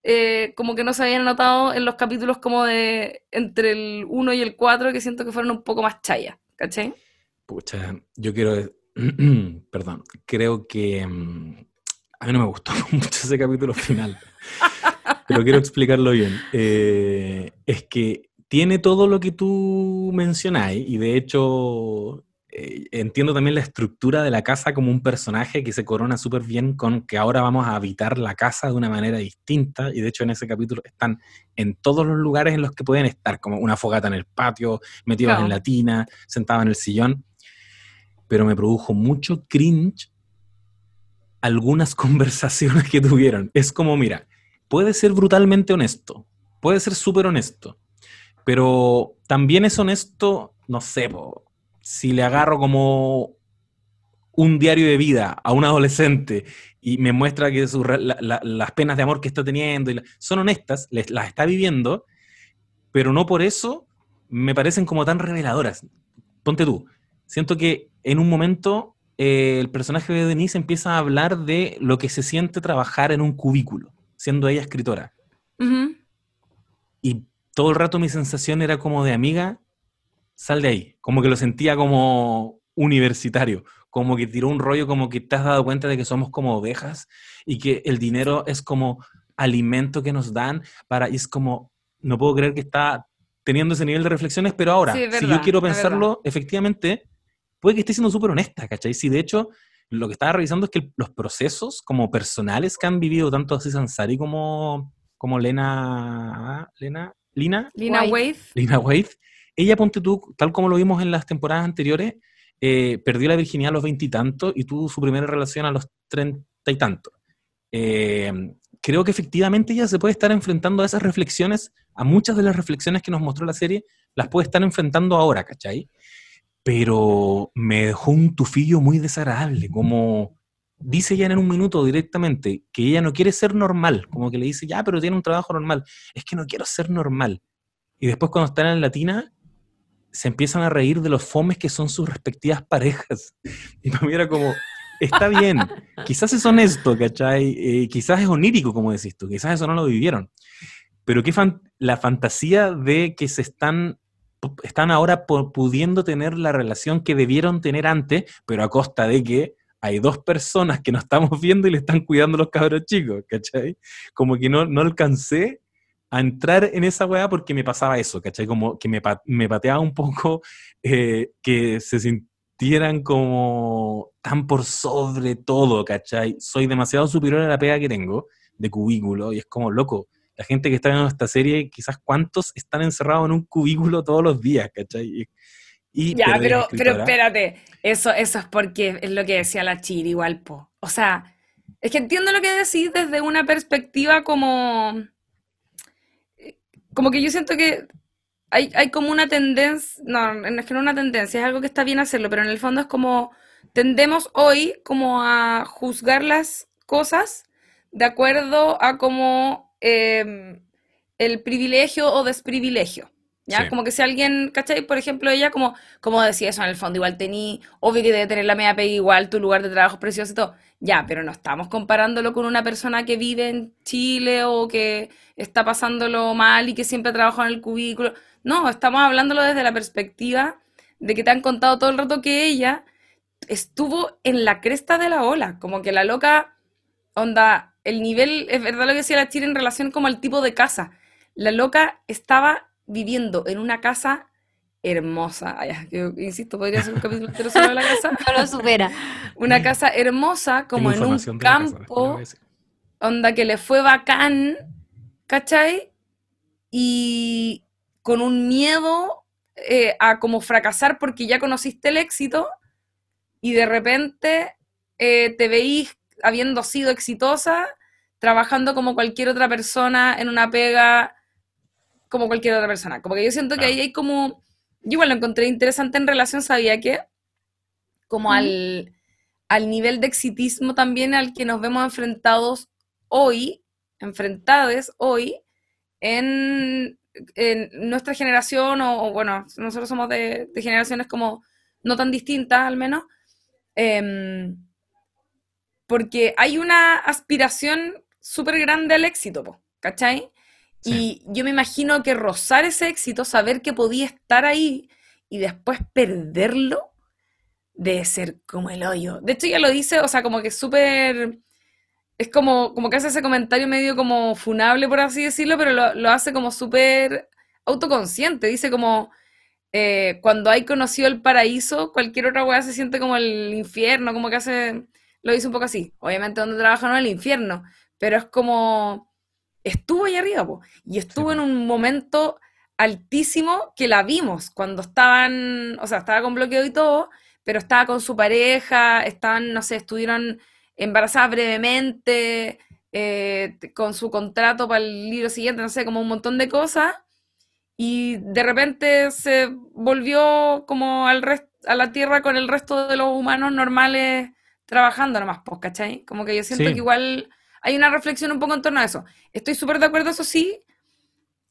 eh, como que no se habían anotado en los capítulos como de entre el 1 y el 4 que siento que fueron un poco más chaya, ¿cachai? Pucha, yo quiero, (clears throat) perdón, creo que mm, a mí no me gustó (laughs) mucho ese capítulo final, pero quiero explicarlo bien. Eh, es que tiene todo lo que tú mencionáis y de hecho eh, entiendo también la estructura de la casa como un personaje que se corona súper bien con que ahora vamos a habitar la casa de una manera distinta y de hecho en ese capítulo están en todos los lugares en los que pueden estar, como una fogata en el patio, metidos Claro. en la tina, sentados en el sillón, pero me produjo mucho cringe algunas (laughs) conversaciones que tuvieron. Es como, mira, puede ser brutalmente honesto, puede ser súper honesto, pero también es honesto, no sé, po, si le agarro como un diario de vida a un adolescente y me muestra que su re- la- la- las penas de amor que está teniendo y la- son honestas, les- las está viviendo, pero no por eso me parecen como tan reveladoras. Ponte tú, siento que en un momento eh, el personaje de Denise empieza a hablar de lo que se siente trabajar en un cubículo, siendo ella escritora. Y todo el rato mi sensación era como de amiga, sal de ahí. Como que lo sentía como universitario, como que tiró un rollo como que te has dado cuenta de que somos como ovejas y que el dinero es como alimento que nos dan para, y es como, no puedo creer que está teniendo ese nivel de reflexiones, pero ahora, Sí, es si yo verdad, quiero pensarlo, efectivamente, puede que esté siendo súper honesta, ¿cachai? Si de hecho, lo que estaba revisando es que los procesos como personales que han vivido tanto así Sansari como, como Lena, Lena, Lina, Lina. Wade. Lina Wade, ella, ponte tú, tal como lo vimos en las temporadas anteriores, eh, perdió la virginidad a los veintitantos y, tuvo su primera relación a los treinta y tantos. Eh, creo que efectivamente ella se puede estar enfrentando a esas reflexiones, a muchas de las reflexiones que nos mostró la serie, las puede estar enfrentando ahora, ¿cachai? Pero me dejó un tufillo muy desagradable, como dice ella en un minuto directamente que ella no quiere ser normal, como que le dice, ya, pero tiene un trabajo normal, es que no quiero ser normal. Y después cuando están en Latina, se empiezan a reír de los fomes que son sus respectivas parejas. (laughs) Y para mí era como, está bien, quizás es honesto, ¿cachai? Eh, quizás es onírico, como decís tú, quizás eso no lo vivieron. Pero qué fan- la fantasía de que se están, están ahora pu- pudiendo tener la relación que debieron tener antes, pero a costa de que hay dos personas que nos estamos (laughs) viendo y le están cuidando los cabros chicos, ¿cachai? Como que no, no alcancé a entrar en esa weá porque me pasaba eso, ¿cachai? Como que me, me pateaba un poco (laughs) eh, que se sintieran como tan por sobre todo, ¿cachai? Soy demasiado superior a la pega que tengo de cubículo y es como, loco, la gente que está viendo esta serie, quizás cuántos están encerrados en un cubículo todos los días, ¿cachai? Y, y Ya, pero, pero espérate, eso, eso es porque es lo que decía la Chiri igual, po. O sea, es que entiendo lo que decís desde una perspectiva como... Como que yo siento que hay, hay como una tendencia, no, no es que no una tendencia, es algo que está bien hacerlo, pero en el fondo es como tendemos hoy como a juzgar las cosas de acuerdo a como em, el privilegio o desprivilegio. ¿Ya? Sí. Como que si alguien, ¿cachai? Por ejemplo, ella como, como decía eso en el fondo, igual tení, obvio que debe tener la media pega igual, tu lugar de trabajo es precioso y todo. Ya, pero no estamos comparándolo con una persona que vive en Chile o que está pasándolo mal y que siempre trabaja en el cubículo. No, estamos hablándolo desde la perspectiva de que te han contado todo el rato que ella estuvo en la cresta de la ola, como que la loca, onda, el nivel, es verdad lo que decía la Chile en relación como al tipo de casa. La loca estaba viviendo en una casa hermosa. Ay, yo insisto, podría ser un capítulo entero sobre la casa. (laughs) No lo supera. Una casa hermosa, como en un campo, onda que le fue bacán, ¿cachai? Y con un miedo eh, a como fracasar porque ya conociste el éxito y de repente eh, te veís habiendo sido exitosa, trabajando como cualquier otra persona en una pega como cualquier otra persona. Como que yo siento que ahí hay como, yo igual lo encontré interesante en relación, sabía que, como al, al nivel de exitismo también al que nos vemos enfrentados hoy, enfrentados hoy, en, nuestra generación, o, bueno, nosotros somos de, generaciones como no tan distintas al menos, em, porque hay una aspiración súper grande al éxito, ¿cachai? Y yo me imagino que rozar ese éxito, saber que podía estar ahí y después perderlo, debe ser como el hoyo. De hecho, ya lo dice, o sea, como que súper... Es como, como que hace ese comentario medio como funable, por así decirlo, pero lo, hace como súper autoconsciente. Dice como, eh, cuando hay conocido el paraíso, cualquier otra weá se siente como el infierno, como que hace, lo dice un poco así. Obviamente donde trabaja no es el infierno, pero es como estuvo ahí arriba, y estuvo en un momento altísimo que la vimos cuando estaban, o sea, estaba con bloqueo y todo, pero estaba con su pareja, estaban, no sé, estuvieron embarazadas brevemente, eh, con su contrato para el libro siguiente, no sé, como un montón de cosas, y de repente se volvió como al a la tierra con el resto de los humanos normales trabajando nomás, pues, ¿cachai? Como que yo siento que igual hay una reflexión un poco en torno a eso. Estoy súper de acuerdo, eso sí,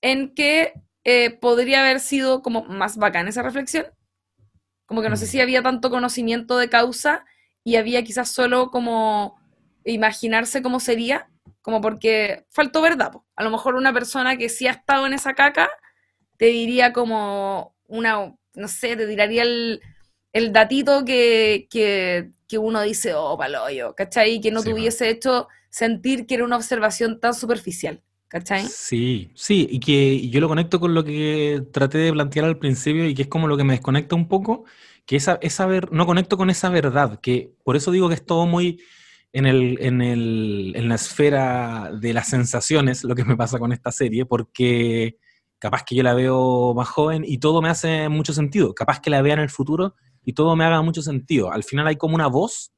en que eh, podría haber sido como más bacán esa reflexión. Como que no sé mm. si había tanto conocimiento de causa y había quizás solo como imaginarse cómo sería, como porque faltó verdad. A lo mejor una persona que sí ha estado en esa caca te diría como una, no sé, te tiraría el, el datito que, que, que uno dice, oh, paloyo, ¿cachai? Que no tuviese hecho sentir que era una observación tan superficial. ¿Cachai? Sí, sí, y que yo lo conecto con lo que traté de plantear al principio y que es como lo que me desconecta un poco, que esa, esa ver, no conecto con esa verdad, que por eso digo que es todo muy en, el, en, el, en la esfera de las sensaciones, lo que me pasa con esta serie, porque capaz que yo la veo más joven y todo me hace mucho sentido, capaz que la vea en el futuro y todo me haga mucho sentido. Al final hay como una voz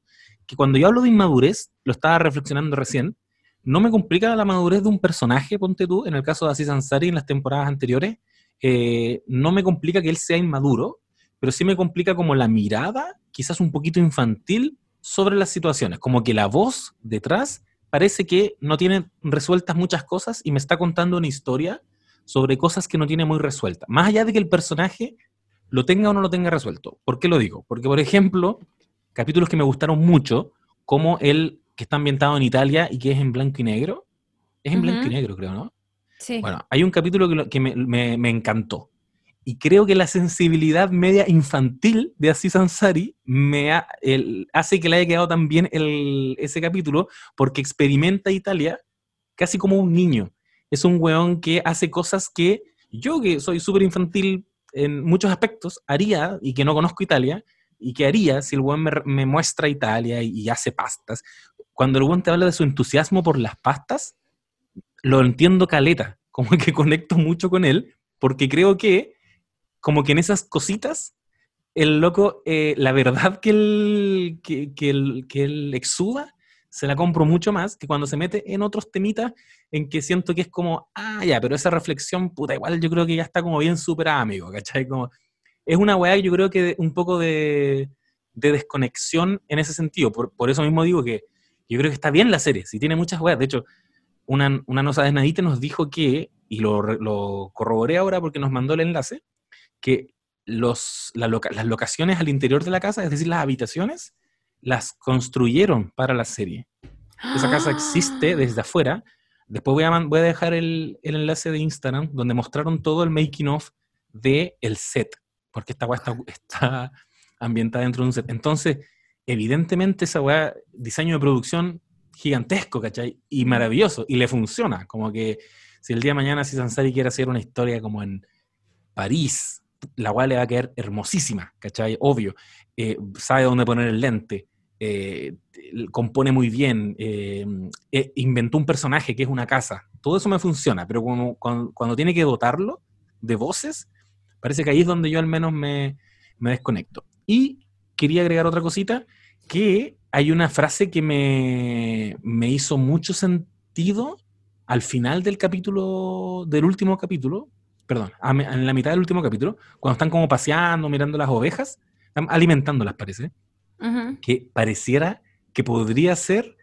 que cuando yo hablo de inmadurez, lo estaba reflexionando recién, no me complica la madurez de un personaje, ponte tú, en el caso de Aziz Ansari en las temporadas anteriores, eh, no me complica que él sea inmaduro, pero sí me complica como la mirada, quizás un poquito infantil, sobre las situaciones, como que la voz detrás parece que no tiene resueltas muchas cosas y me está contando una historia sobre cosas que no tiene muy resueltas, más allá de que el personaje lo tenga o no lo tenga resuelto. ¿Por qué lo digo? Porque, por ejemplo, capítulos que me gustaron mucho, como el que está ambientado en Italia y que es en blanco y negro. Es en blanco y negro, creo, ¿no? Sí. Bueno, hay un capítulo que, me, encantó. Y creo que la sensibilidad media infantil de Aziz Ansari me hace que le haya quedado tan bien ese capítulo porque experimenta Italia casi como un niño. Es un weón que hace cosas que yo, que soy súper infantil en muchos aspectos, haría y que no conozco Italia, ¿Y qué haría si el buen me, muestra Italia y, hace pastas? Cuando el buen te habla de su entusiasmo por las pastas, lo entiendo caleta, como que conecto mucho con él, porque creo que, como que en esas cositas, el loco, eh, la verdad que él, que, que, que él exuda, se la compro mucho más que cuando se mete en otros temitas en que siento que es como, ah, ya, pero esa reflexión, puta, igual yo creo que ya está como bien superada, amigo, ¿cachai? Como, es una weá que yo creo que un poco de, desconexión en ese sentido. Por, eso mismo digo que yo creo que está bien la serie, si tiene muchas weas. De hecho, una, una nosa de Nadite nos dijo que, y lo, corroboré ahora porque nos mandó el enlace, que los, las locaciones al interior de la casa, es decir, las habitaciones, las construyeron para la serie. Esa casa existe desde afuera. Después voy a, voy a dejar el, el, enlace de Instagram donde mostraron todo el making of de el set porque esta weá (laughs) está, ambientada dentro de un set. Entonces, evidentemente esa weá, diseño de producción gigantesco, ¿cachai? Y maravilloso, y le funciona, como que si el día de mañana si Sansari quiere hacer una historia como en París, la cual le va a quedar hermosísima, ¿cachai? Obvio. Eh, sabe dónde poner el lente, eh, compone muy bien, eh, inventó un personaje que es una casa. Todo eso me funciona, pero cuando, cuando, tiene que dotarlo de voces, parece que ahí es donde yo al menos me, me desconecto. Y quería agregar otra cosita, que hay una frase que me, me hizo mucho sentido al final del capítulo, del último capítulo, perdón, en la mitad del último capítulo, cuando están como paseando, mirando las ovejas, están alimentándolas, parece, que pareciera que podría ser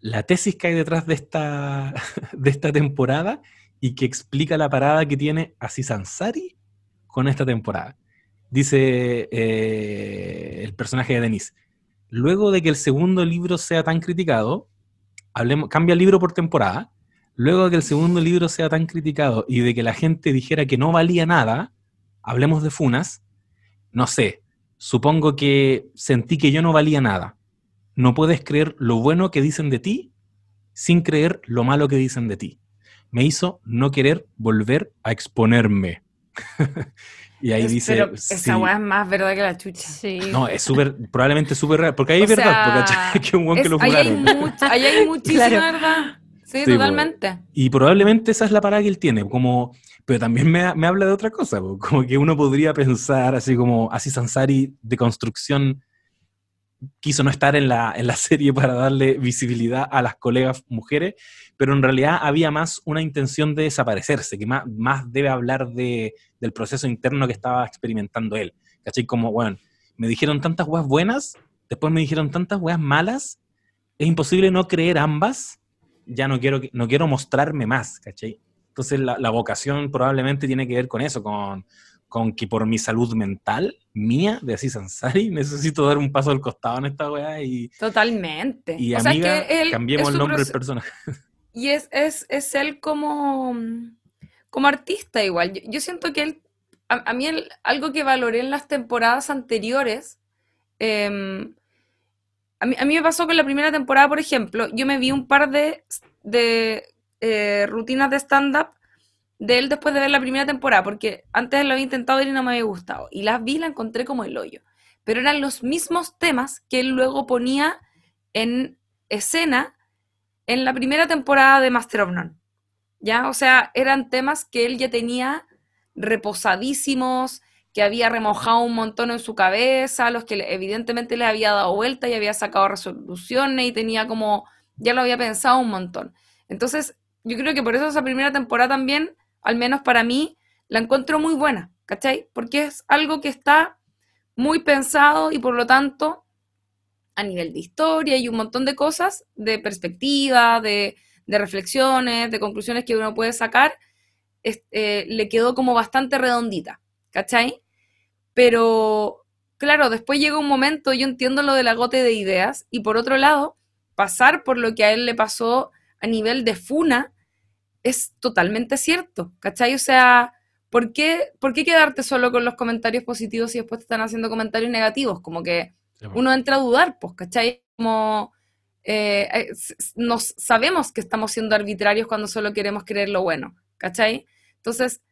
la tesis que hay detrás de esta, (laughs) de esta temporada y que explica la parada que tiene Aziz Ansari con esta temporada. Dice eh, el personaje de Denise, luego de que el segundo libro sea tan criticado, hablemos, cambia el libro por temporada, luego de que el segundo libro sea tan criticado y de que la gente dijera que no valía nada, hablemos de Funas, no sé, supongo que sentí que yo no valía nada. No puedes creer lo bueno que dicen de ti sin creer lo malo que dicen de ti. Me hizo no querer volver a exponerme. (laughs) Y ahí dice. Pero esa weá es más verdad que la chucha. No, es súper, probablemente súper real. Porque ahí es verdad, porque (laughs) que un weón que lo juraron. Ahí hay, (laughs) muchísima verdad. Sí, totalmente. Y probablemente esa es la parada que él tiene, como, pero también me, me habla de otra cosa, como que uno podría pensar así como, así Sansari de construcción quiso no estar en la, en la (laughs) serie para darle visibilidad a las colegas mujeres, pero en realidad había más una intención de desaparecerse, que más, más debe hablar de, del proceso interno que estaba experimentando él. ¿Cachai? Como, bueno, me dijeron tantas weas buenas, después me dijeron tantas weas malas, es imposible no creer ambas, ya no quiero, no quiero mostrarme más, ¿cachai? Entonces la, la vocación probablemente tiene que ver con eso, con, con que por mi salud mental, mía, de así Sansari, (laughs) necesito dar un paso al costado en esta weá y... Totalmente. Y amiga, cambiemos el nombre del personaje. (laughs) Y es, es, es, él como, como artista igual. Yo, siento que él, a, mí algo que valoré en las temporadas anteriores, em, a, mí, a, mí, me pasó con la primera temporada, por ejemplo, yo me vi un par de, de eh, rutinas de stand-up de él después de ver la primera temporada, porque antes lo había intentado ver y no me había gustado. Y las vi y la encontré como el hoyo. Pero eran los mismos temas que él luego ponía en escena en la primera temporada de Master of None. ¿Ya? O sea, eran temas que él ya tenía reposadísimos, que había remojado un montón en su cabeza, los que evidentemente le había dado vuelta y había sacado resoluciones y tenía como, ya lo había pensado un montón. Entonces, yo creo que por eso esa primera temporada también al menos para mí, la encuentro muy buena, ¿cachai? Porque es algo que está muy pensado y por lo tanto, a nivel de historia y un montón de cosas, de perspectiva, de, reflexiones, de conclusiones que uno puede sacar, eh, le quedó como bastante redondita, ¿cachai? Pero, claro, después llega un momento, yo entiendo lo del agote de ideas, y por otro lado, pasar por lo que a él le pasó a nivel de funa, es totalmente cierto, ¿cachai? O sea, ¿por qué, ¿por qué quedarte solo con los comentarios positivos y después te están haciendo comentarios negativos? Como que uno entra a dudar, pues, ¿cachai? Como eh, eh, nos sabemos que estamos siendo arbitrarios cuando solo queremos creer lo bueno, ¿cachai? Entonces,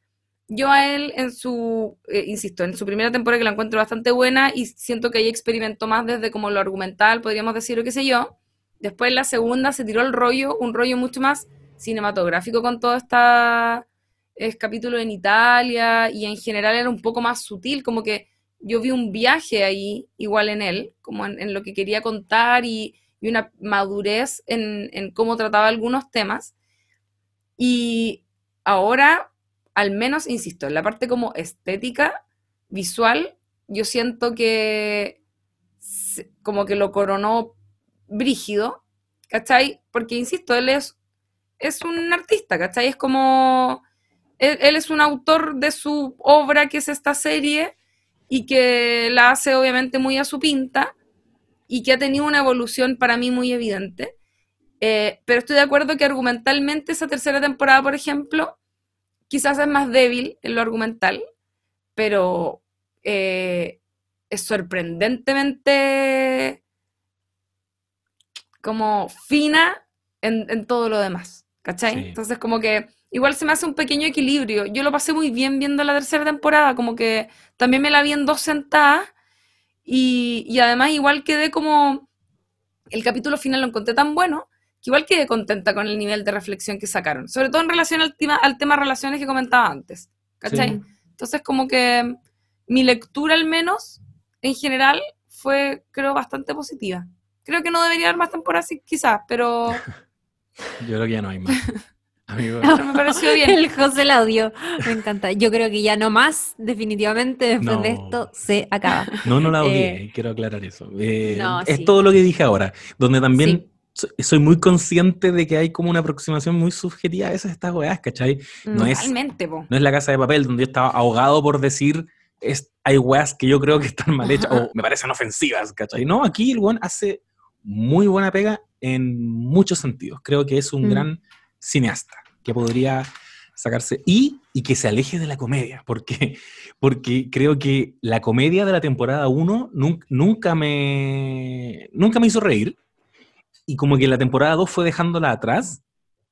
yo a él en su, eh, insisto, en su primera temporada que la encuentro bastante buena y siento que ahí experimentó más desde como lo argumental, podríamos decir, o qué sé yo. Después en la segunda se tiró el rollo, un rollo mucho más cinematográfico con todo este capítulo en Italia y en general era un poco más sutil, como que yo vi un viaje ahí igual en él, como en, lo que quería contar y, una madurez en, en, cómo trataba algunos temas. Y ahora, al menos, insisto, en la parte como estética, visual, yo siento que como que lo coronó brígido, ¿cachai? Porque, insisto, él es es un artista, ¿cachai? Es como, él, es un autor de su obra, que es esta serie, y que la hace obviamente muy a su pinta, y que ha tenido una evolución para mí muy evidente. Eh, pero estoy de acuerdo que argumentalmente esa tercera temporada, por ejemplo, quizás es más débil en lo argumental, pero eh, es sorprendentemente como fina en, en todo lo demás. ¿Cachai? Entonces, como que igual se me hace un pequeño equilibrio. Yo lo pasé muy bien viendo la tercera temporada, como que también me la vi en dos sentadas y, y además igual quedé como, el capítulo final lo encontré tan bueno que igual quedé contenta con el nivel de reflexión que sacaron, sobre todo en relación al tema, al tema relaciones que comentaba antes, ¿cachai? Entonces como que mi lectura al menos, en general, fue creo bastante positiva. Creo que no debería haber más temporadas quizás, pero... (laughs) Yo creo que ya no hay más. (laughs) Amigo. me pareció bien. El José la odió. Me encanta. Yo creo que ya no más, definitivamente, después de esto se acaba. No, no la odié, eh, quiero aclarar eso. Eh, es todo lo que dije ahora, donde también soy muy consciente de que hay como una aproximación muy subjetiva a esas estas weas, ¿cachai? No es, no es la casa de papel donde yo estaba ahogado por decir es, hay weas que yo creo que están mal hechas o me parecen ofensivas, ¿cachai? No, aquí el buen hace muy buena pega en muchos sentidos. Creo que es un mm. gran cineasta que podría sacarse y, y, que se aleje de la comedia, porque, (laughs) porque creo que la comedia de la temporada 1 nunca, me, nunca me hizo reír y como que la temporada 2 fue dejándola atrás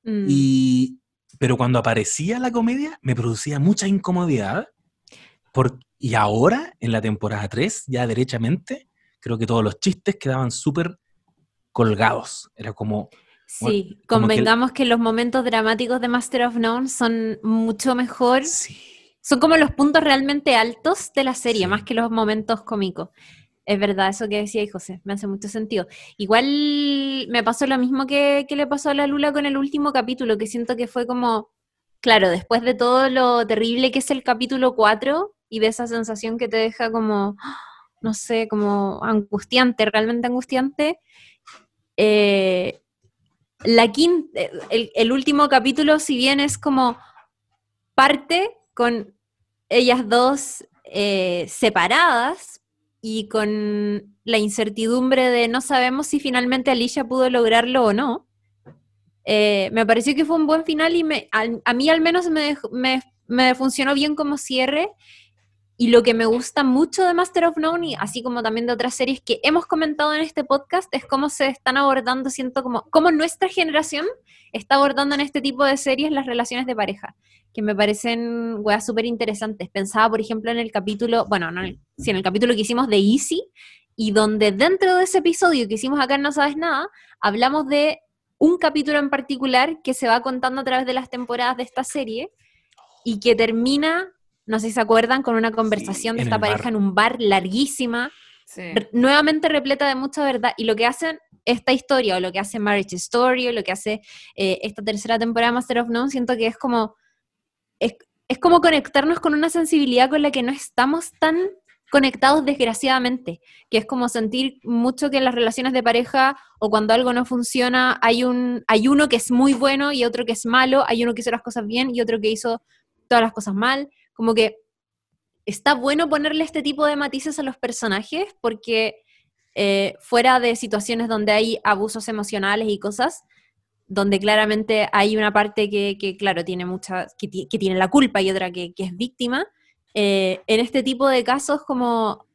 mm. y, pero cuando aparecía la comedia me producía mucha incomodidad por, y ahora en la temporada 3 ya derechamente creo que todos los chistes quedaban súper colgados, era como Sí, convengamos que, los momentos dramáticos de Master of None son mucho mejor. Son como los puntos realmente altos de la serie, más que los momentos cómicos. Es verdad, eso que decía José, me hace mucho sentido. Igual me pasó lo mismo que, que le pasó a la Lula con el último capítulo, que siento que fue como, claro, después de todo lo terrible que es el capítulo 4 y de esa sensación que te deja como, (gasps) no sé, como angustiante, realmente angustiante, eh, la quinta, el, último capítulo, si bien es como parte con ellas dos eh, separadas y con la incertidumbre de no sabemos si finalmente Alicia pudo lograrlo o no, eh, me pareció que fue un buen final y me, a, mí al menos me, me funcionó bien como cierre y lo que me gusta mucho de Master of None, así como también de otras series que hemos comentado en este podcast, es cómo se están abordando, siento como, cómo nuestra generación está abordando en este tipo de series las relaciones de pareja, que me parecen, weas, súper interesantes. Pensaba, por ejemplo, en el capítulo, bueno, no, en el capítulo que hicimos de Easy, y donde dentro de ese episodio que hicimos acá en No Sabes Nada, hablamos de un capítulo en particular que se va contando a través de las temporadas de esta serie y que termina no sé si se acuerdan, con una conversación de esta pareja en un bar larguísima, nuevamente repleta de mucha verdad. Y lo que hacen esta historia, o lo que hace Marriage Story, o lo que hace eh, esta tercera temporada de Master of None, siento que es como, es, como conectarnos con una sensibilidad con la que no estamos tan conectados desgraciadamente, que es como sentir mucho que en las relaciones de pareja o cuando algo no funciona hay un hay uno que es muy bueno y otro que es malo, hay uno que hizo las cosas bien y otro que hizo todas las cosas mal, como que está bueno ponerle este tipo de matices a los personajes porque eh, fuera de situaciones donde hay abusos emocionales y cosas, donde claramente hay una parte que, claro, tiene mucha, que, tiene la culpa y otra que, es víctima, eh, en este tipo de casos como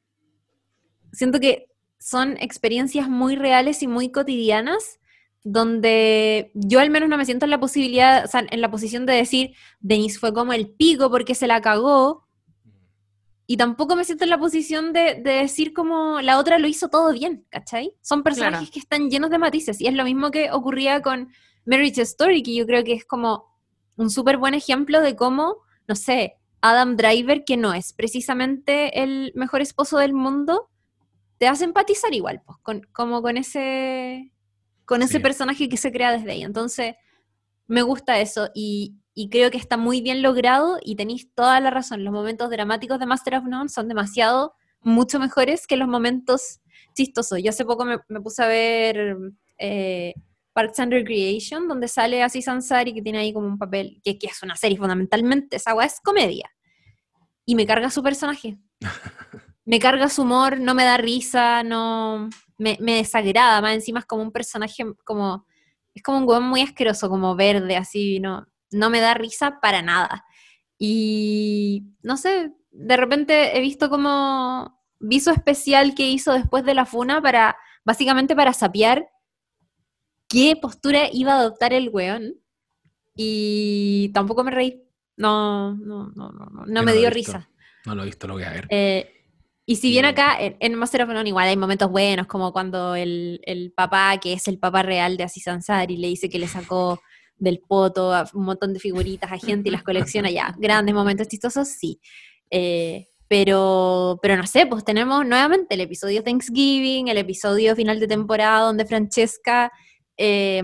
siento que son experiencias muy reales y muy cotidianas donde yo al menos no me siento en la posibilidad, o sea, en la posición de decir, Denise fue como el pico porque se la cagó, y tampoco me siento en la posición de, decir como la otra lo hizo todo bien, ¿cachai? Son personajes que están llenos de matices, y es lo mismo que ocurría con Marriage Story, que yo creo que es como un súper buen ejemplo de cómo, no sé, Adam Driver, que no es precisamente el mejor esposo del mundo, te hace empatizar igual, pues, con, como con ese con ese personaje que se crea desde ahí. Entonces, me gusta eso y, creo que está muy bien logrado y tenéis toda la razón. Los momentos dramáticos de Master of None son demasiado, mucho mejores que los momentos chistosos. Yo hace poco me, puse a ver eh, Parks and Recreation, donde sale así Sansari, que tiene ahí como un papel, que, que es una serie fundamentalmente, esa agua es comedia. Y me carga su personaje. (laughs) me carga su humor, no me da risa, no me, desagrada, más encima es como un personaje como, es como un hueón muy asqueroso, como verde, así, no, no me da risa para nada. Y no sé, de repente he visto como viso especial que hizo después de la funa para, básicamente para sapear qué postura iba a adoptar el weón. y tampoco me reí. No, no, no, no, no, me dio visto. risa. No lo he visto, lo voy a ver. Eh, y si bien acá en, en Master of None igual hay momentos buenos, como cuando el, el papá, que es el papá real de Aziz Ansari, le dice que le sacó del poto a un montón de figuritas a gente y las colecciona ya. (laughs) Grandes momentos chistosos, sí. Eh, pero, pero no sé, pues tenemos nuevamente el episodio Thanksgiving, el episodio final de temporada donde Francesca eh,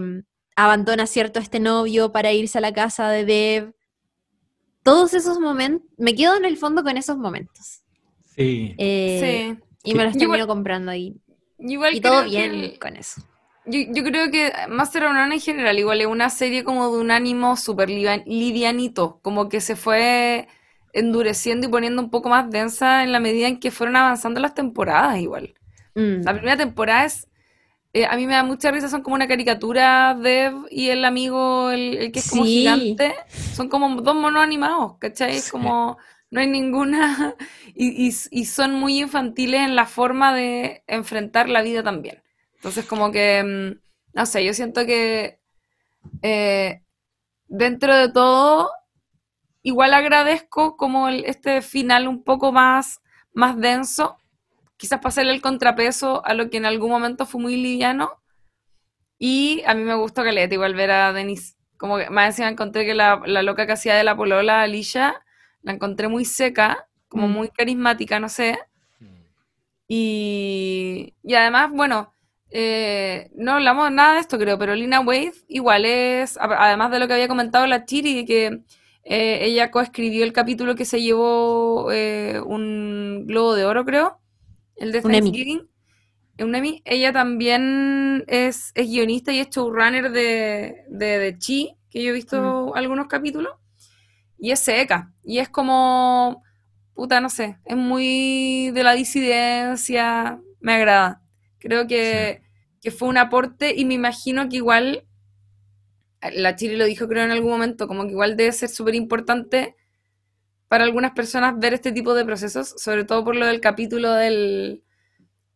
abandona cierto a este novio para irse a la casa de Dev. Todos esos momentos, me quedo en el fondo con esos momentos. Sí. Eh, sí. Y me los termino igual- comprando ahí. Igual Y todo que bien el- con eso. Yo, yo creo que Master of None en general igual es una serie como de un ánimo súper livian- livianito, como que se fue endureciendo y poniendo un poco más densa en la medida en que fueron avanzando las temporadas igual. Mm. La primera temporada es, eh, a mí me da mucha risa, son como una caricatura, Dev y el amigo, el, el que es como Sí. gigante, son como dos monos animados, ¿cachai? Es Sí. como, no hay ninguna, y, son muy infantiles en la forma de enfrentar la vida también. Entonces como que, mm, no sé, yo siento que eh, dentro de todo, igual agradezco como el- este final un poco más, más denso, quizás para hacerle el contrapeso a lo que en algún momento fue muy liviano. Y a mí me gustó Caleta igual ver a Denise. Como que más encima encontré que la, la loca que hacía de la polola, Alicia, la encontré muy seca, como Mm. muy carismática, no sé. Y, y además, bueno, eh, no hablamos nada de esto, creo, pero Lina Waithe igual es, además de lo que había comentado la Chiri, de que eh, ella coescribió el capítulo que se llevó eh, un Globo de Oro, creo, el de. Thanksgiving. Un Emmy. Ella también es, es guionista y es showrunner de, de, de Chi, que yo he visto algunos capítulos, y es seca, y es como, puta, no sé, es muy de la disidencia, me agrada. Creo que, que fue un aporte y me imagino que igual, la Chile lo dijo creo en algún momento, como que igual debe ser súper importante para algunas personas ver este tipo de procesos, sobre todo por lo del capítulo del,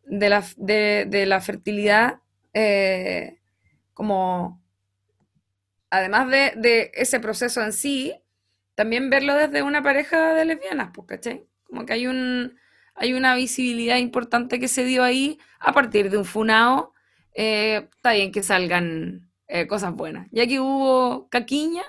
de, la, de, la fertilidad, eh, como además de, de ese proceso en sí, también verlo desde una pareja de lesbianas, pues, ¿cachai? Como que hay un hay una visibilidad importante que se dio ahí a partir de un funao. eh, está bien que salgan eh, cosas buenas. Ya que hubo caquiña,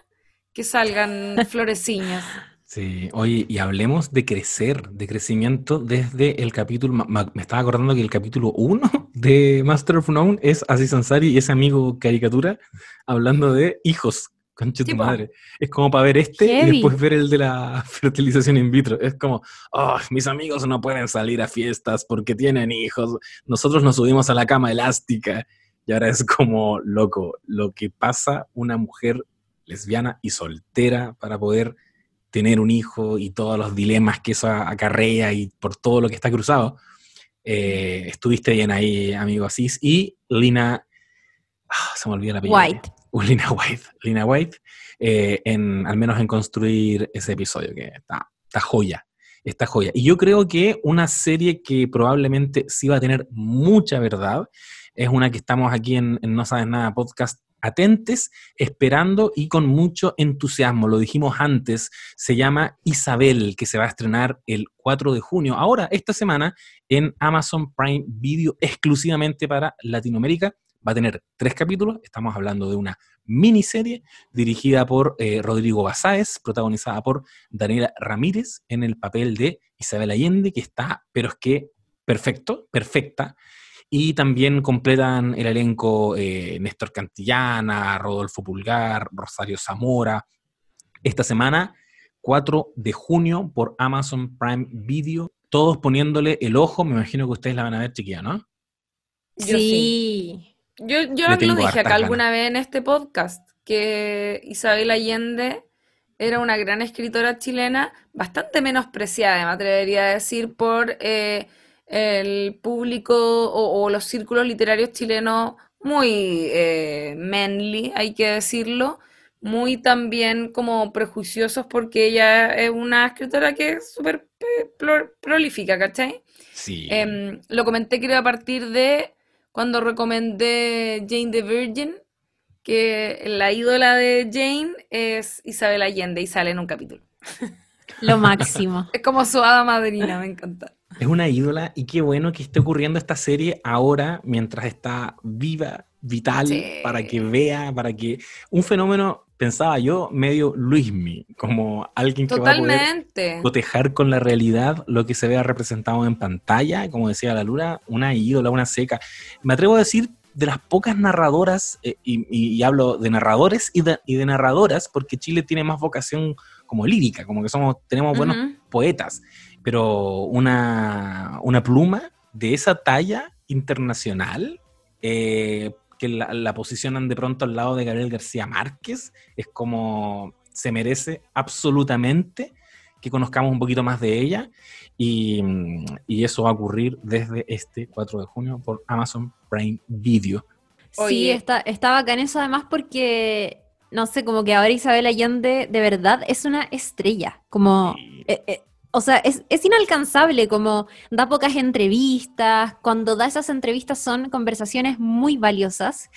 que salgan (laughs) floreciñas. Sí, oye, y hablemos de crecer, de crecimiento desde el capítulo, me estaba acordando que el capítulo 1 de Master of None es Aziz Ansari y ese amigo caricatura hablando de hijos, concha tu madre. Es como para ver este y después ver el de la (laughs) fertilización in vitro. Es como, oh, mis amigos no pueden salir a fiestas porque tienen hijos, nosotros nos subimos a la cama elástica y ahora es como, loco, lo que pasa una mujer lesbiana y soltera para poder tener un hijo y todos los dilemas que eso acarrea y por todo lo que está cruzado. Eh, estuviste bien ahí, amigo Asís. Y Lina, ah, se me olvidó la apellido. White. (laughs) Lina White. Lina White, eh, en, al menos en construir ese episodio, que está, está joya. Joya. Y yo creo que una serie que probablemente sí va a tener mucha verdad es una que estamos aquí en, en No Sabes Nada Podcast atentes, esperando y con mucho entusiasmo. Lo dijimos antes, se llama Isabel, que se va a estrenar el 4 de junio, ahora, esta semana, en Amazon Prime Video, exclusivamente para Latinoamérica. Va a tener tres capítulos, estamos hablando de una miniserie dirigida por eh, Rodrigo Basáez, protagonizada por Daniela Ramírez en el papel de Isabel Allende, que está, pero es que perfecto, perfecta. Y también completan el elenco eh, Néstor Cantillana, Rodolfo Pulgar, Rosario Zamora. Esta semana, 4 de junio, por Amazon Prime Video, todos poniéndole el ojo. Me imagino que ustedes la van a ver, chiquilla, ¿no? Yo sí. Yo, yo lo dije acá alguna vez en este podcast, que Isabel Allende era una gran escritora chilena, bastante menospreciada, me atrevería a decir, por eh, el público o, o los círculos literarios chilenos muy eh, manly, hay que decirlo, muy también como prejuiciosos porque ella es una escritora que es súper eh, pro- prolífica, ¿cachai? Sí. Em, lo comenté creo a partir de cuando recomendé Jane the Virgin que la ídola de Jane es Isabel Allende y sale en un capítulo. (laughs) Lo máximo. (laughs) Es como su hada madrina, me encanta. Es una ídola y qué bueno que esté ocurriendo esta serie ahora mientras está viva, vital, Sí. para que vea, para que... Un fenómeno, pensaba yo, medio Luismi, como alguien que va a poder cotejar con la realidad lo que se vea representado en pantalla, como decía la Luna, una ídola, una seca. Me atrevo a decir de las pocas narradoras, eh, y, hablo de narradores y de, y de narradoras, porque Chile tiene más vocación como lírica, como que somos, tenemos buenos poetas, pero una, una pluma de esa talla internacional, eh, que la, la posicionan de pronto al lado de Gabriel García Márquez, es como se merece absolutamente que conozcamos un poquito más de ella. Y, y eso va a ocurrir desde este 4 de junio por Amazon Prime Video. Sí, está, está bacán eso además porque, no sé, como que ahora Isabel Allende de verdad es una estrella, como, eh, eh, o sea, es, es inalcanzable, como da pocas entrevistas, cuando da esas entrevistas son conversaciones muy valiosas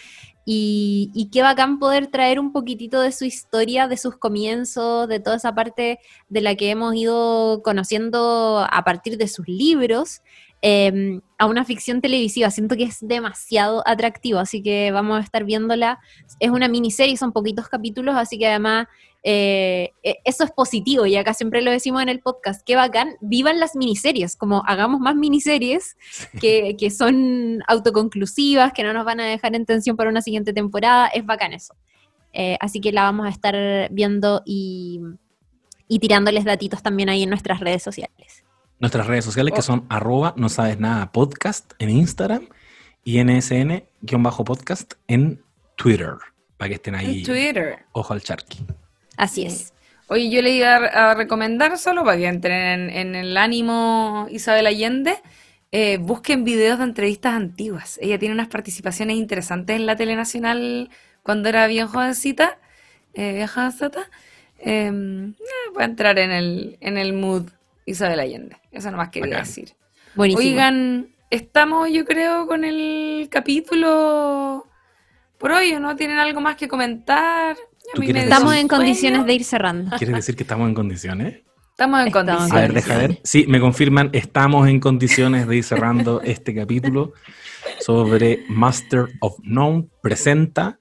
y, y qué bacán poder traer un poquitito de su historia, de sus comienzos, de toda esa parte de la que hemos ido conociendo a partir de sus libros eh, a una ficción televisiva. Siento que es demasiado atractivo, así que vamos a estar viéndola. Es una miniserie, son poquitos capítulos, así que además eh, e- eso es positivo y acá siempre lo decimos en el podcast. Qué bacán, vivan las miniseries, como hagamos más miniseries que, que son autoconclusivas, que no nos van a dejar en tensión para una siguiente temporada. Es bacán eso. Eh, así que la vamos a estar viendo y, y tirándoles datitos también ahí en nuestras redes sociales. Nuestras redes sociales que Oh. son arroba no sabes nada podcast en Instagram y nsn-podcast en Twitter, para que estén ahí, En Twitter. ojo al charqui. Así Sí. es. Oye, yo le iba a, recomendar solo para que entren en, en el ánimo Isabel Allende, eh, busquen videos de entrevistas antiguas. Ella tiene unas participaciones interesantes en la Tele Nacional cuando era bien jovencita, eh, bien jovencita. Eh, eh, voy a entrar en el, en el mood Isabel Allende. Eso nomás quería decir. Buenísimo. Oigan, estamos yo creo con el capítulo por hoy, ¿o no? ¿Tienen algo más que comentar? Ya ¿Tú a mí quieres me dio Estamos decir- en condiciones de ir cerrando. ¿Quieres decir que estamos en condiciones? Estamos en Estamos en A condiciones. ver, deja ver. Sí, me confirman, estamos en condiciones de ir cerrando (laughs) este capítulo sobre Master of None presenta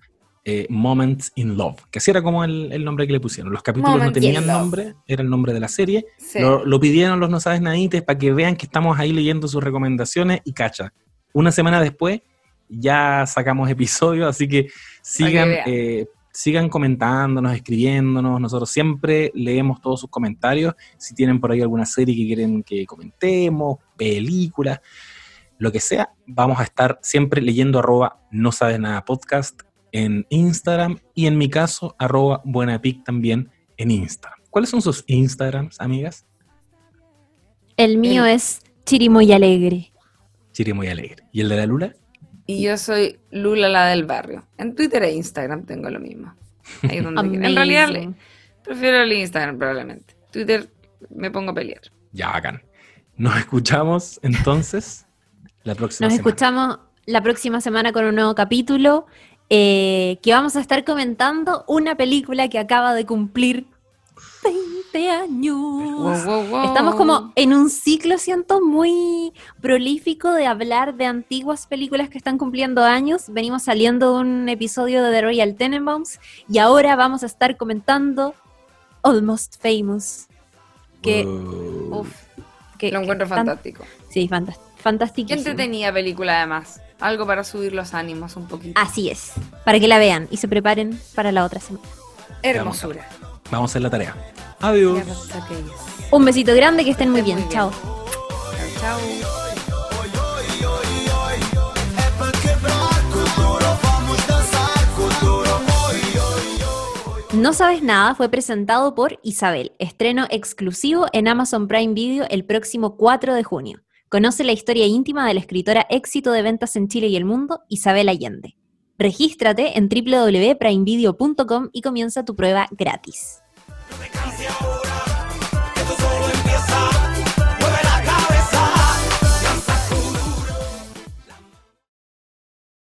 eh, Moments in Love, que así era como el, el nombre que le pusieron. Los capítulos no tenían nombre, era el nombre de la serie. Sí. Lo, lo pidieron los no sabes nadites para que vean que estamos ahí leyendo sus recomendaciones y cacha. Una semana después ya sacamos episodios, así que sigan, eh, sigan comentándonos, escribiéndonos. Nosotros siempre leemos todos sus comentarios. Si tienen por ahí alguna serie que quieren que comentemos, películas, lo que sea, vamos a estar siempre leyendo arroba no sabes nada podcast en Instagram y en mi caso arroba buenapic también en Instagram. ¿Cuáles son sus Instagrams, amigas? El mío El- es Chirimoy Alegre. Chiri muy alegre. ¿Y el de la Lula? Y yo soy Lula la del barrio. En Twitter e Instagram tengo lo mismo. Ahí es donde. En realidad prefiero el Instagram probablemente. Twitter me pongo a pelear. Ya, bacán. Nos escuchamos entonces la próxima Nos semana. escuchamos la próxima semana con un nuevo capítulo eh, que vamos a estar comentando una película que acaba de cumplir 20 años. Wow, wow, wow. Estamos como en un ciclo, siento, muy prolífico de hablar de antiguas películas que están cumpliendo años. Venimos saliendo de un episodio de The Royal Tenenbaums y ahora vamos a estar comentando Almost Famous. Que, Wow. uf, que- Lo encuentro que tan- fantástico. Sí, fantás- Qué fantástiquísimo. entretenida película además. Algo para subir los ánimos un poquito. Así es, para que la vean y se preparen para la otra semana. Hermosura. Vamos a hacer la tarea. Adiós. Aquellos. Un besito grande, que estén muy bien. muy Chao. Chao, chao. No sabes nada fue presentado por Isabel, estreno exclusivo en Amazon Prime Video el próximo 4 de junio. Conoce la historia íntima de la escritora éxito de ventas en Chile y el mundo, Isabel Allende. Regístrate en www.primevideo.com y comienza tu prueba gratis.